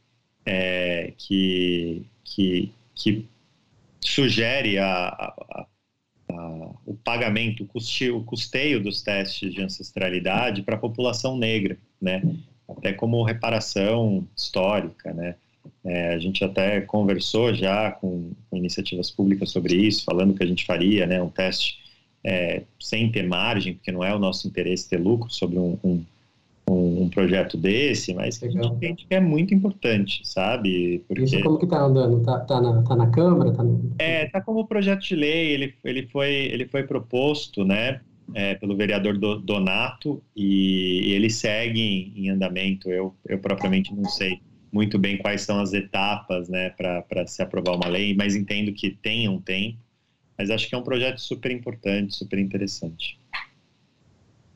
é, que, que, que sugere a, a, a, o pagamento, o custeio, o custeio dos testes de ancestralidade para a população negra, né? Até como reparação histórica, né? É, a gente até conversou já com, com, iniciativas públicas sobre isso, falando que a gente faria, né, um teste é, sem ter margem, porque não é o nosso interesse ter lucro sobre um, um um, projeto desse, mas que a gente entende que é muito importante, sabe? Porque... Isso como que tá andando? Tá, tá, na, tá na Câmara? Tá no... É, tá como projeto de lei, ele, ele, foi, ele foi proposto, né, é, pelo vereador Donato e, e ele segue em, andamento, eu, eu propriamente não sei muito bem quais são as etapas, né, para se aprovar uma lei, mas entendo que tem um tempo, mas acho que é um projeto super importante, super interessante.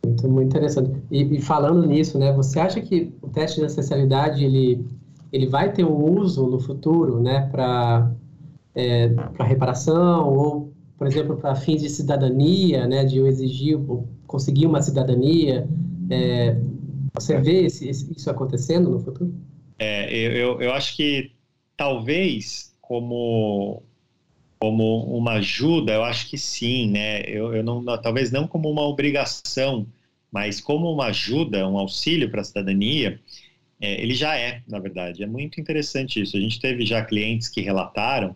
Muito, muito interessante. E, e, falando nisso, né, você acha que o teste de ancestralidade ele, ele vai ter um uso no futuro, né, para é, para reparação ou, por exemplo, para fins de cidadania, né, de eu exigir conseguir uma cidadania? É, você vê esse, isso acontecendo no futuro? É, eu, eu acho que talvez como como uma ajuda, eu acho que sim, né? Eu, eu não, talvez não como uma obrigação, mas como uma ajuda, um auxílio para a cidadania, é, ele já é, na verdade. É muito interessante isso. A gente teve já clientes que relataram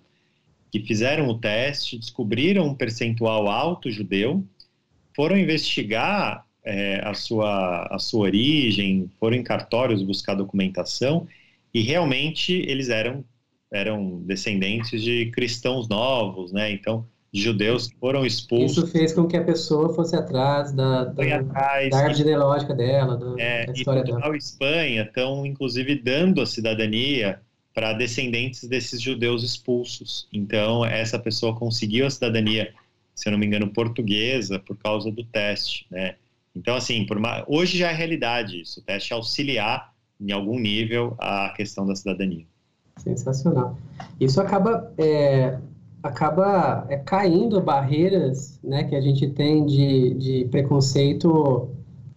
que fizeram o teste, descobriram um percentual alto judeu, foram investigar é, a, sua, a sua origem, foram em cartórios buscar documentação e realmente eles eram, eram descendentes de cristãos novos, né? Então, judeus que foram expulsos. Isso fez com que a pessoa fosse atrás da, da, atrás, da árvore genealógica dela, da, é, da história e Portugal dela. e Espanha estão, inclusive, dando a cidadania para descendentes desses judeus expulsos. Então, essa pessoa conseguiu a cidadania, se eu não me engano, portuguesa, por causa do teste, né? Então, assim, uma... hoje já é realidade isso. O teste auxiliar, em algum nível, a questão da cidadania. Sensacional. Isso acaba é, acaba é, caindo barreiras né, que a gente tem de, de preconceito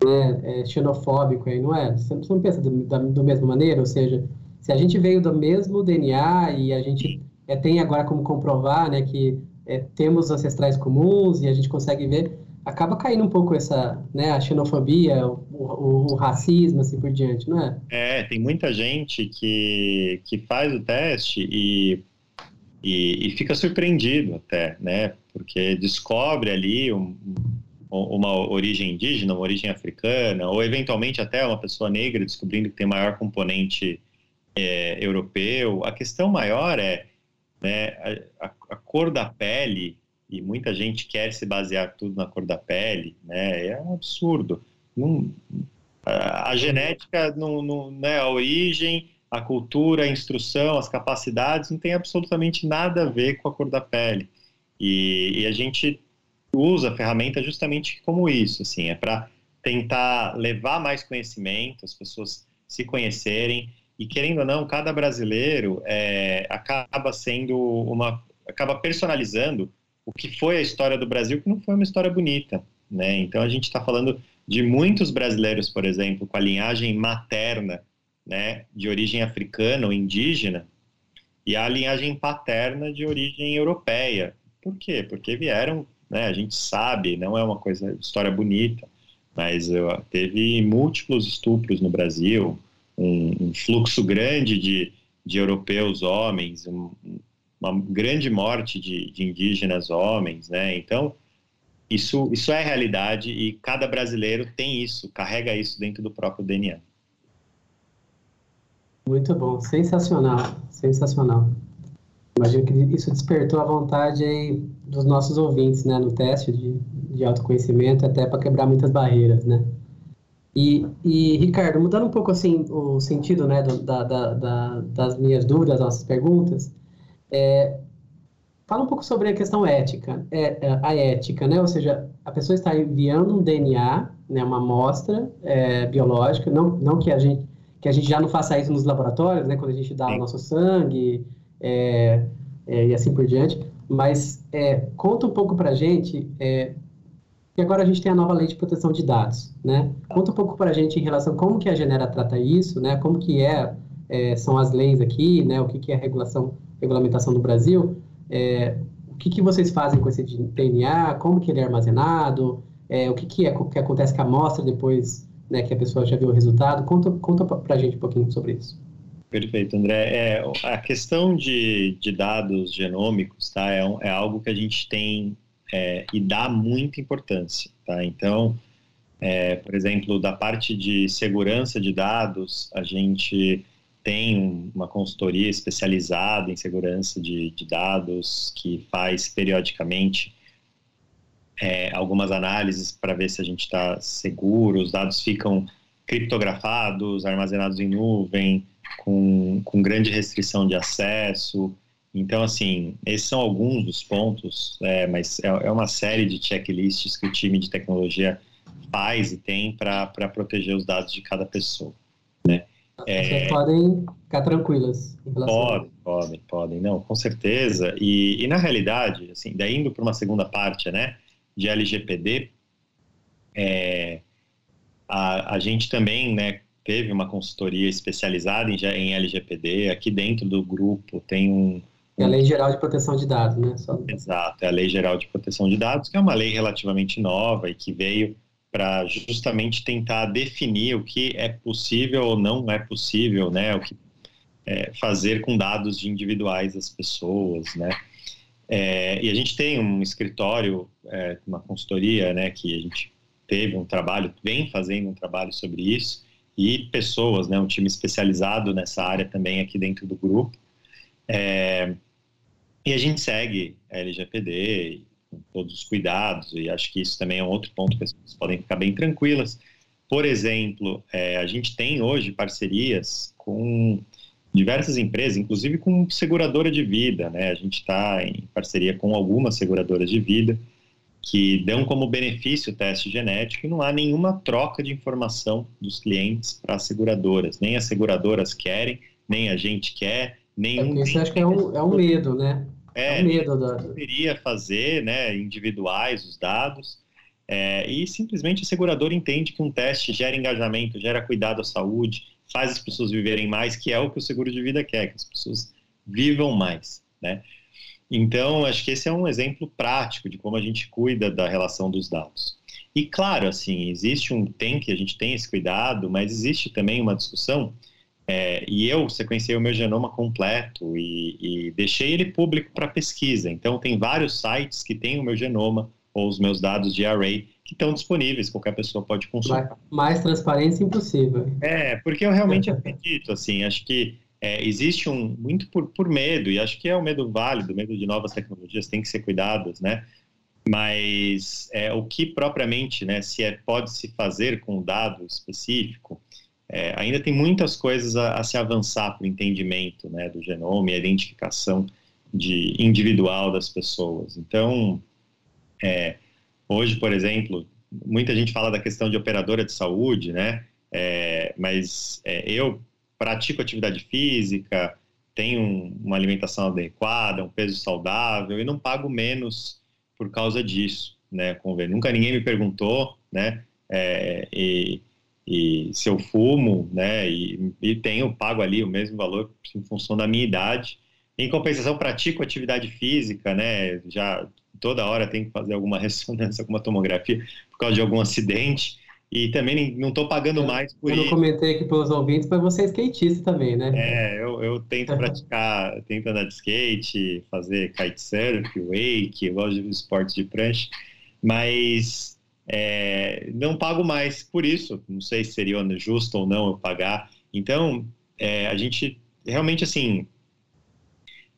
né, é, xenofóbico, aí, não é? Você não pensa do, da, do mesma maneira? Ou seja, se a gente veio do mesmo DNA e a gente é, tem agora como comprovar né, que é, temos ancestrais comuns e a gente consegue ver, acaba caindo um pouco essa, né, a xenofobia, o, o, o, racismo, assim por diante, não é? É, tem muita gente que, que faz o teste e e, e, fica surpreendido até, né? Porque descobre ali um, uma origem indígena, uma origem africana, ou eventualmente até uma pessoa negra descobrindo que tem maior componente é, europeu. A questão maior é né, a, a, cor da pele, e muita gente quer se basear tudo na cor da pele, né? É um absurdo. Não, a, a, genética, não, não, né, a origem a cultura, a instrução, as capacidades não tem absolutamente nada a ver com a cor da pele. E, e a gente usa a ferramenta justamente como isso, assim, é para tentar levar mais conhecimento, as pessoas se conhecerem e querendo ou não, cada brasileiro é, acaba sendo uma, acaba personalizando o que foi a história do Brasil, que não foi uma história bonita, né? Então a gente está falando de muitos brasileiros, por exemplo, com a linhagem materna, né, de origem africana ou indígena, e a linhagem paterna de origem europeia. Por quê? Porque vieram, né, a gente sabe, não é uma coisa história bonita, mas teve múltiplos estupros no Brasil, um, um fluxo grande de, de europeus homens, um, uma grande morte de, de, indígenas homens, né? Então, isso, isso é realidade e cada brasileiro tem isso, carrega isso dentro do próprio DNA. Muito bom, sensacional, sensacional. Imagino que isso despertou a vontade aí dos nossos ouvintes, né, no teste de, de autoconhecimento, até para quebrar muitas barreiras, né? E, e, Ricardo, mudando um pouco assim o sentido né, da, da, da, das minhas dúvidas, das nossas perguntas, é, fala um pouco sobre a questão ética, é, é, a ética, né? Ou seja, a pessoa está enviando um DNA, né, uma amostra é, biológica, não, não que a gente que a gente já não faça isso nos laboratórios, né? Quando a gente dá o nosso sangue é, é, e assim por diante, mas conta um pouco para a gente e agora a gente tem a nova lei de proteção de dados, né? Conta um pouco para a gente em relação a como que a Genera trata isso, né? Como que é, é são as leis aqui, né? O que, que é a regulação, regulamentação do Brasil? É, o que, que vocês fazem com esse DNA? Como que ele é armazenado? É, o que, que, é, que acontece com a amostra depois né, que a pessoa já viu o resultado? Conta, conta para a gente um pouquinho sobre isso. Perfeito, André. É, a questão de, de dados genômicos tá, é, um, é algo que a gente tem é, e dá muita importância. Tá? Então, é, por exemplo, da parte de segurança de dados, a gente tem uma consultoria especializada em segurança de, de dados que faz periodicamente é, algumas análises para ver se a gente está seguro, os dados ficam criptografados, armazenados em nuvem, com, com grande restrição de acesso, então, assim, esses são alguns dos pontos, é, mas é, é, uma série de checklists que o time de tecnologia faz e tem para proteger os dados de cada pessoa, né? É, podem ficar tranquilas. Podem, podem, podem, não, com certeza. E, e na realidade, assim, daí indo para uma segunda parte, né, de LGPD, é, a, a gente também, né, teve uma consultoria especializada em, em LGPD. Aqui dentro do grupo tem um, é a Lei Geral de Proteção de Dados, né? Só... Exato, é a Lei Geral de Proteção de Dados, que é uma lei relativamente nova e que veio para justamente tentar definir o que é possível ou não é possível, né? O que é, fazer com dados de individuais das pessoas, né? É, e a gente tem um escritório, é, uma consultoria, né? Que a gente teve um trabalho, vem fazendo um trabalho sobre isso e pessoas, né? Um time especializado nessa área também aqui dentro do grupo. É, e a gente segue a LGPD com todos os cuidados, e acho que isso também é um outro ponto que as pessoas podem ficar bem tranquilas. Por exemplo, é, a gente tem hoje parcerias com diversas empresas, inclusive com seguradora de vida, né? A gente está em parceria com algumas seguradoras de vida que dão como benefício o teste genético e não há nenhuma troca de informação dos clientes para as seguradoras. Nem as seguradoras querem, nem a gente quer, nenhum. É isso acho que é um, é um medo, né? É, é um medo da. Deveria fazer, né, individuais os dados. É, e simplesmente a seguradora entende que um teste gera engajamento, gera cuidado à saúde, faz as pessoas viverem mais, que é o que o seguro de vida quer, que as pessoas vivam mais, né? Então, acho que esse é um exemplo prático de como a gente cuida da relação dos dados. E claro, assim, existe um tem que a gente tem esse cuidado, mas existe também uma discussão é, e eu sequenciei o meu genoma completo e, e deixei ele público para pesquisa. Então, tem vários sites que têm o meu genoma ou os meus dados de array que estão disponíveis, qualquer pessoa pode consultar. Mais transparência impossível. É, porque eu realmente acredito, assim, acho que é, existe um, muito por, por medo, e acho que é um medo válido, medo de novas tecnologias, tem que ser cuidados, né? Mas é, o que propriamente, né, se é, pode se fazer com um dado específico, é, ainda tem muitas coisas a, a se avançar para o entendimento né, do genoma e a identificação de individual das pessoas. Então, é, hoje, por exemplo, muita gente fala da questão de operadora de saúde, né? É, mas é, eu pratico atividade física, tenho uma alimentação adequada, um peso saudável e não pago menos por causa disso, né? Nunca ninguém me perguntou, né? É, e, e, se eu fumo, né? E, e tenho pago ali o mesmo valor em função da minha idade. Em compensação, pratico atividade física, né? Já toda hora tem que fazer alguma ressonância, alguma tomografia por causa de algum acidente. E também não estou pagando eu, mais por eu isso. Eu comentei aqui pelos ouvintes, mas você é skatista também, né? É, eu, eu tento praticar, tento andar de skate, fazer kitesurf, wake, eu gosto de esportes de prancha, mas é, não pago mais por isso. Não sei se seria justo ou não eu pagar. Então, é, a gente realmente assim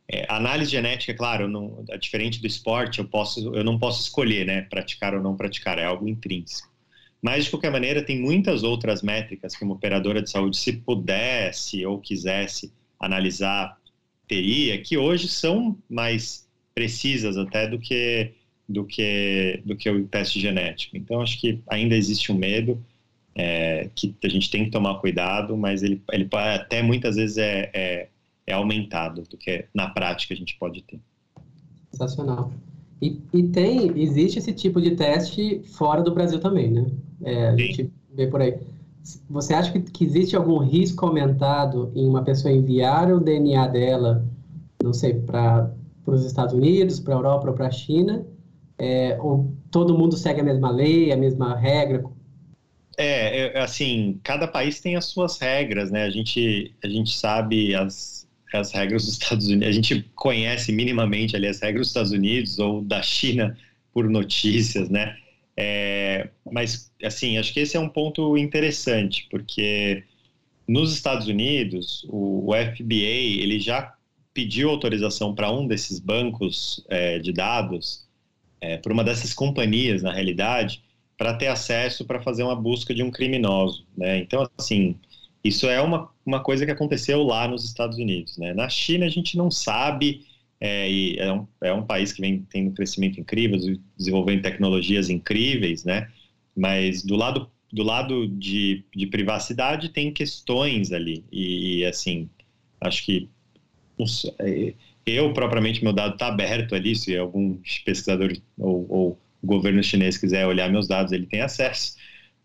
é, análise genética, claro, não, é diferente do esporte, eu, posso, eu não posso escolher, né, praticar ou não praticar, é algo intrínseco. Mas, de qualquer maneira, tem muitas outras métricas que uma operadora de saúde, se pudesse ou quisesse analisar, teria, que hoje são mais precisas até do que, do que, do que o teste genético. Então, acho que ainda existe um medo é, que a gente tem que tomar cuidado, mas ele, ele até muitas vezes é, é é aumentado do que na prática a gente pode ter. Sensacional. E, e tem, existe esse tipo de teste fora do Brasil também, né? É, a gente vê por aí. Você acha que, que existe algum risco aumentado em uma pessoa enviar o DNA dela, não sei, para os Estados Unidos, para a Europa ou para a China? É, ou todo mundo segue a mesma lei, a mesma regra? É, assim, cada país tem as suas regras, né? A gente, a gente sabe as, as regras dos Estados Unidos. A gente conhece minimamente ali as regras dos Estados Unidos ou da China por notícias, né? É, mas, assim, acho que esse é um ponto interessante, porque nos Estados Unidos, o, o FBA, ele já pediu autorização para um desses bancos é, de dados, é, para uma dessas companhias, na realidade, para ter acesso para fazer uma busca de um criminoso, né? Então, assim, isso é uma, uma coisa que aconteceu lá nos Estados Unidos. Né? Na China, a gente não sabe, é, é, um, é um país que vem tendo um crescimento incrível, desenvolvendo tecnologias incríveis, né? mas do lado, do lado de, de privacidade tem questões ali. E, e assim, acho que é, eu, propriamente, meu dado está aberto ali, se algum pesquisador ou, ou governo chinês quiser olhar meus dados, ele tem acesso.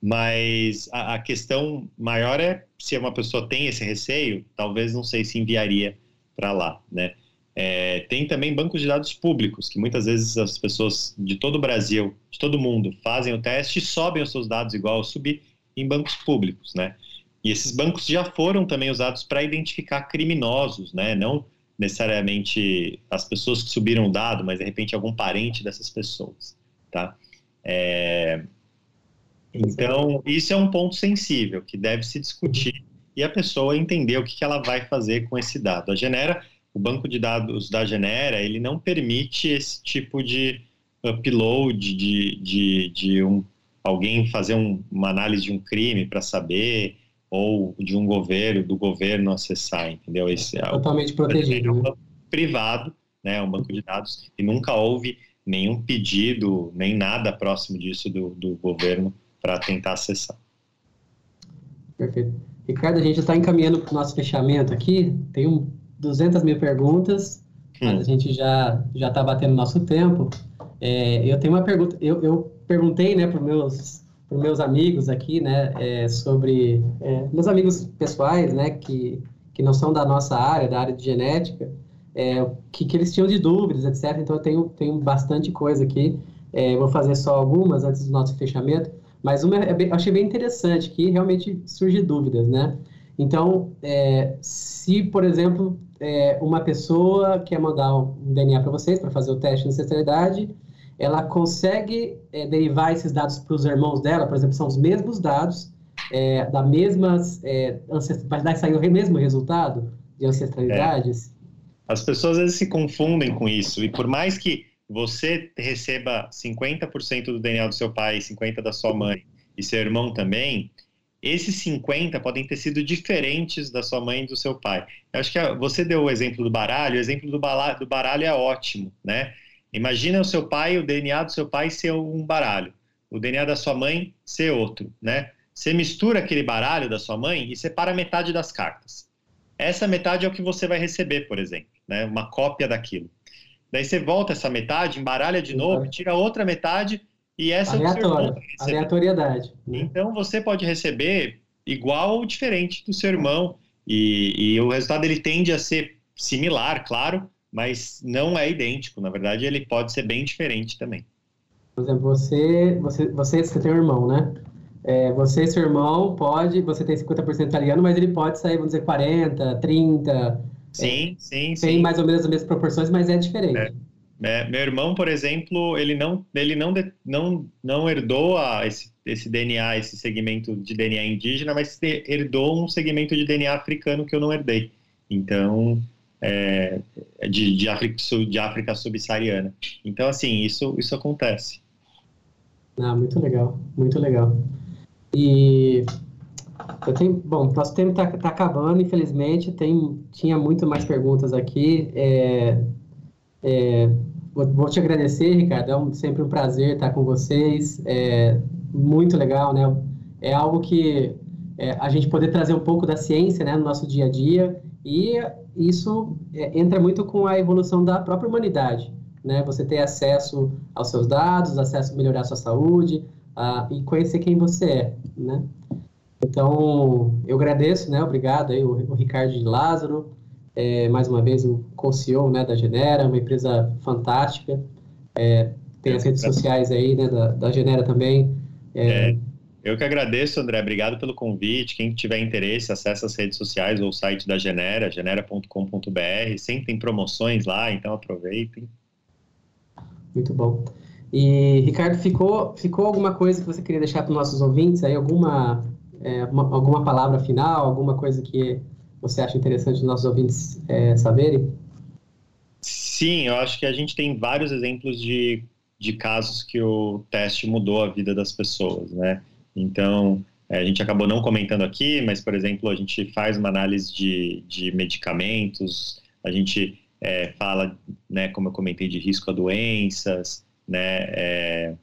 Mas a, a, questão maior é se uma pessoa tem esse receio, talvez não sei se enviaria para lá, né? É, tem também bancos de dados públicos, que muitas vezes as pessoas de todo o Brasil, de todo mundo, fazem o teste e sobem os seus dados igual eu subi em bancos públicos, né? E esses bancos já foram também usados para identificar criminosos, né? Não necessariamente as pessoas que subiram o dado, mas de repente algum parente dessas pessoas, tá? É, então, isso é um ponto sensível que deve se discutir e a pessoa entender o que, ela vai fazer com esse dado. A Genera, o banco de dados da Genera, ele não permite esse tipo de upload de, de, de um, alguém fazer um, uma análise de um crime para saber ou de um governo, do governo acessar, entendeu? Esse é totalmente protegido. É um banco privado, né, um banco de dados, e nunca houve nenhum pedido, nem nada próximo disso do, do governo para tentar acessar. Perfeito. Ricardo, a gente está encaminhando para o nosso fechamento aqui. Tem um, 200 mil perguntas, hum. mas a gente já já está batendo nosso tempo. É, eu tenho uma pergunta. Eu, eu perguntei, né, para meus para meus amigos aqui, né, é, sobre é, meus amigos pessoais, né, que que não são da nossa área, da área de genética, é, que, que eles tinham de dúvidas, etc. Então eu tenho tenho bastante coisa aqui. É, vou fazer só algumas antes do nosso fechamento. Mas uma é bem, achei bem interessante que realmente surge dúvidas, né? Então, é, se, por exemplo, é, uma pessoa quer mandar um DNA para vocês para fazer o teste de ancestralidade, ela consegue é, derivar esses dados para os irmãos dela, por exemplo, são os mesmos dados, é, da mesmas, é, vai sair o mesmo resultado de ancestralidades? É. As pessoas às vezes se confundem com isso, e por mais que você receba 50% do DNA do seu pai, 50% da sua mãe, e seu irmão também, esses 50 podem ter sido diferentes da sua mãe e do seu pai. Eu acho que você deu o exemplo do baralho, o exemplo do baralho é ótimo, né? Imagina o seu pai, o DNA do seu pai ser um baralho, o DNA da sua mãe ser outro, né? Você mistura aquele baralho da sua mãe e separa metade das cartas. Essa metade é o que você vai receber, por exemplo, né? Uma cópia daquilo. Daí você volta essa metade, embaralha de novo, tira outra metade e essa Aleatório, é aleatoriedade. Né? Então você pode receber igual ou diferente do seu irmão e, e, o resultado ele tende a ser similar, claro, mas não é idêntico. Na verdade, ele pode ser bem diferente também. Por exemplo, você, você, você, você tem um irmão, né? É, você e seu irmão pode, você tem 50% italiano, mas ele pode sair, vamos dizer, 40, 30. Sim, é, sim, tem sim. Tem mais ou menos as mesmas proporções, mas é diferente. É. É, meu irmão, por exemplo, ele não, ele não, não, não herdou a, esse, esse DNA, esse segmento de DNA indígena, mas herdou um segmento de DNA africano que eu não herdei. Então, é, de, de, África, de África subsaariana. Então, assim, isso, isso acontece. Ah, muito legal, muito legal. E eu tenho, bom, nosso tempo está tá acabando, infelizmente. Tem, tinha muito mais perguntas aqui. É, é, vou, vou, te agradecer, Ricardo. É um, sempre um prazer estar com vocês. É muito legal, né? É algo que é, a gente poder trazer um pouco da ciência né, no nosso dia a dia e isso é, entra muito com a evolução da própria humanidade. Né? Você ter acesso aos seus dados, acesso a melhorar a sua saúde a, e conhecer quem você é, né? Então, eu agradeço, né? Obrigado aí, o, o Ricardo de Lázaro, é, mais uma vez o co-CEO né, da Genera, uma empresa fantástica. É, tem as redes sociais aí né, da, da Genera também. É, é, eu que agradeço, André. Obrigado pelo convite. Quem tiver interesse, acesse as redes sociais ou o site da Genera, genera.com.br. Sempre tem promoções lá, então aproveitem. Muito bom. E, Ricardo, ficou, ficou alguma coisa que você queria deixar para os nossos ouvintes? Aí, alguma, é, uma, alguma palavra final, alguma coisa que você acha interessante os nossos ouvintes é, saberem? Sim, eu acho que a gente tem vários exemplos de, de casos que o teste mudou a vida das pessoas, né? Então, é, a gente acabou não comentando aqui, mas, por exemplo, a gente faz uma análise de, de medicamentos, a gente é, fala, né, como eu comentei, de risco a doenças, né? É,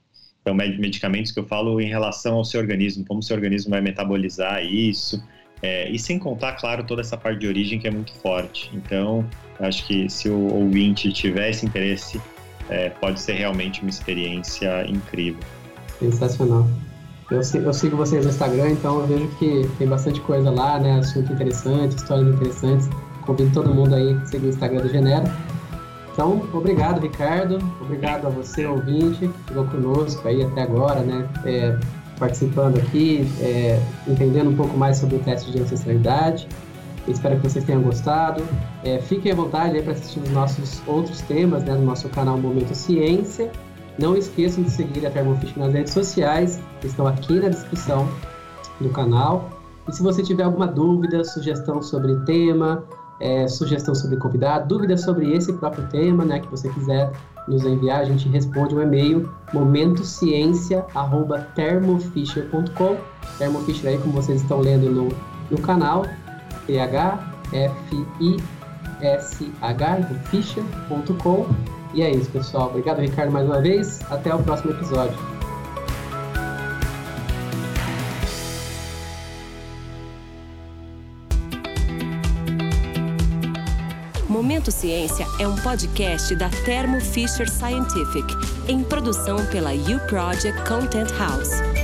então, medicamentos que eu falo em relação ao seu organismo, como o seu organismo vai metabolizar isso, é, e sem contar, claro, toda essa parte de origem que é muito forte. Então, acho que se o ouvinte tiver esse interesse, é, pode ser realmente uma experiência incrível. Sensacional. Eu, eu, sigo vocês no Instagram, então eu vejo que tem bastante coisa lá, né? Assunto interessante, histórias interessantes. Convido todo mundo aí a seguir o Instagram do Genera. Então, obrigado, Ricardo. Obrigado a você, ouvinte, que ficou conosco aí até agora, né? É, participando aqui, é, entendendo um pouco mais sobre o teste de ancestralidade. espero que vocês tenham gostado. É, fiquem à vontade para assistir os nossos outros temas né, no nosso canal Momento Ciência. Não esqueçam de seguir a Thermofish nas redes sociais, que estão aqui na descrição do canal. E se você tiver alguma dúvida, sugestão sobre tema, é, sugestão sobre convidado, dúvida sobre esse próprio tema, né, que você quiser nos enviar, a gente responde um e-mail momentociencia@thermofisher.com. Thermofisher aí como vocês estão lendo no, no canal, T H F I S H fischer.com. E é isso, pessoal. Obrigado, Ricardo, mais uma vez. Até o próximo episódio. Momento Ciência é um podcast da Thermo Fisher Scientific, em produção pela U Project Content House.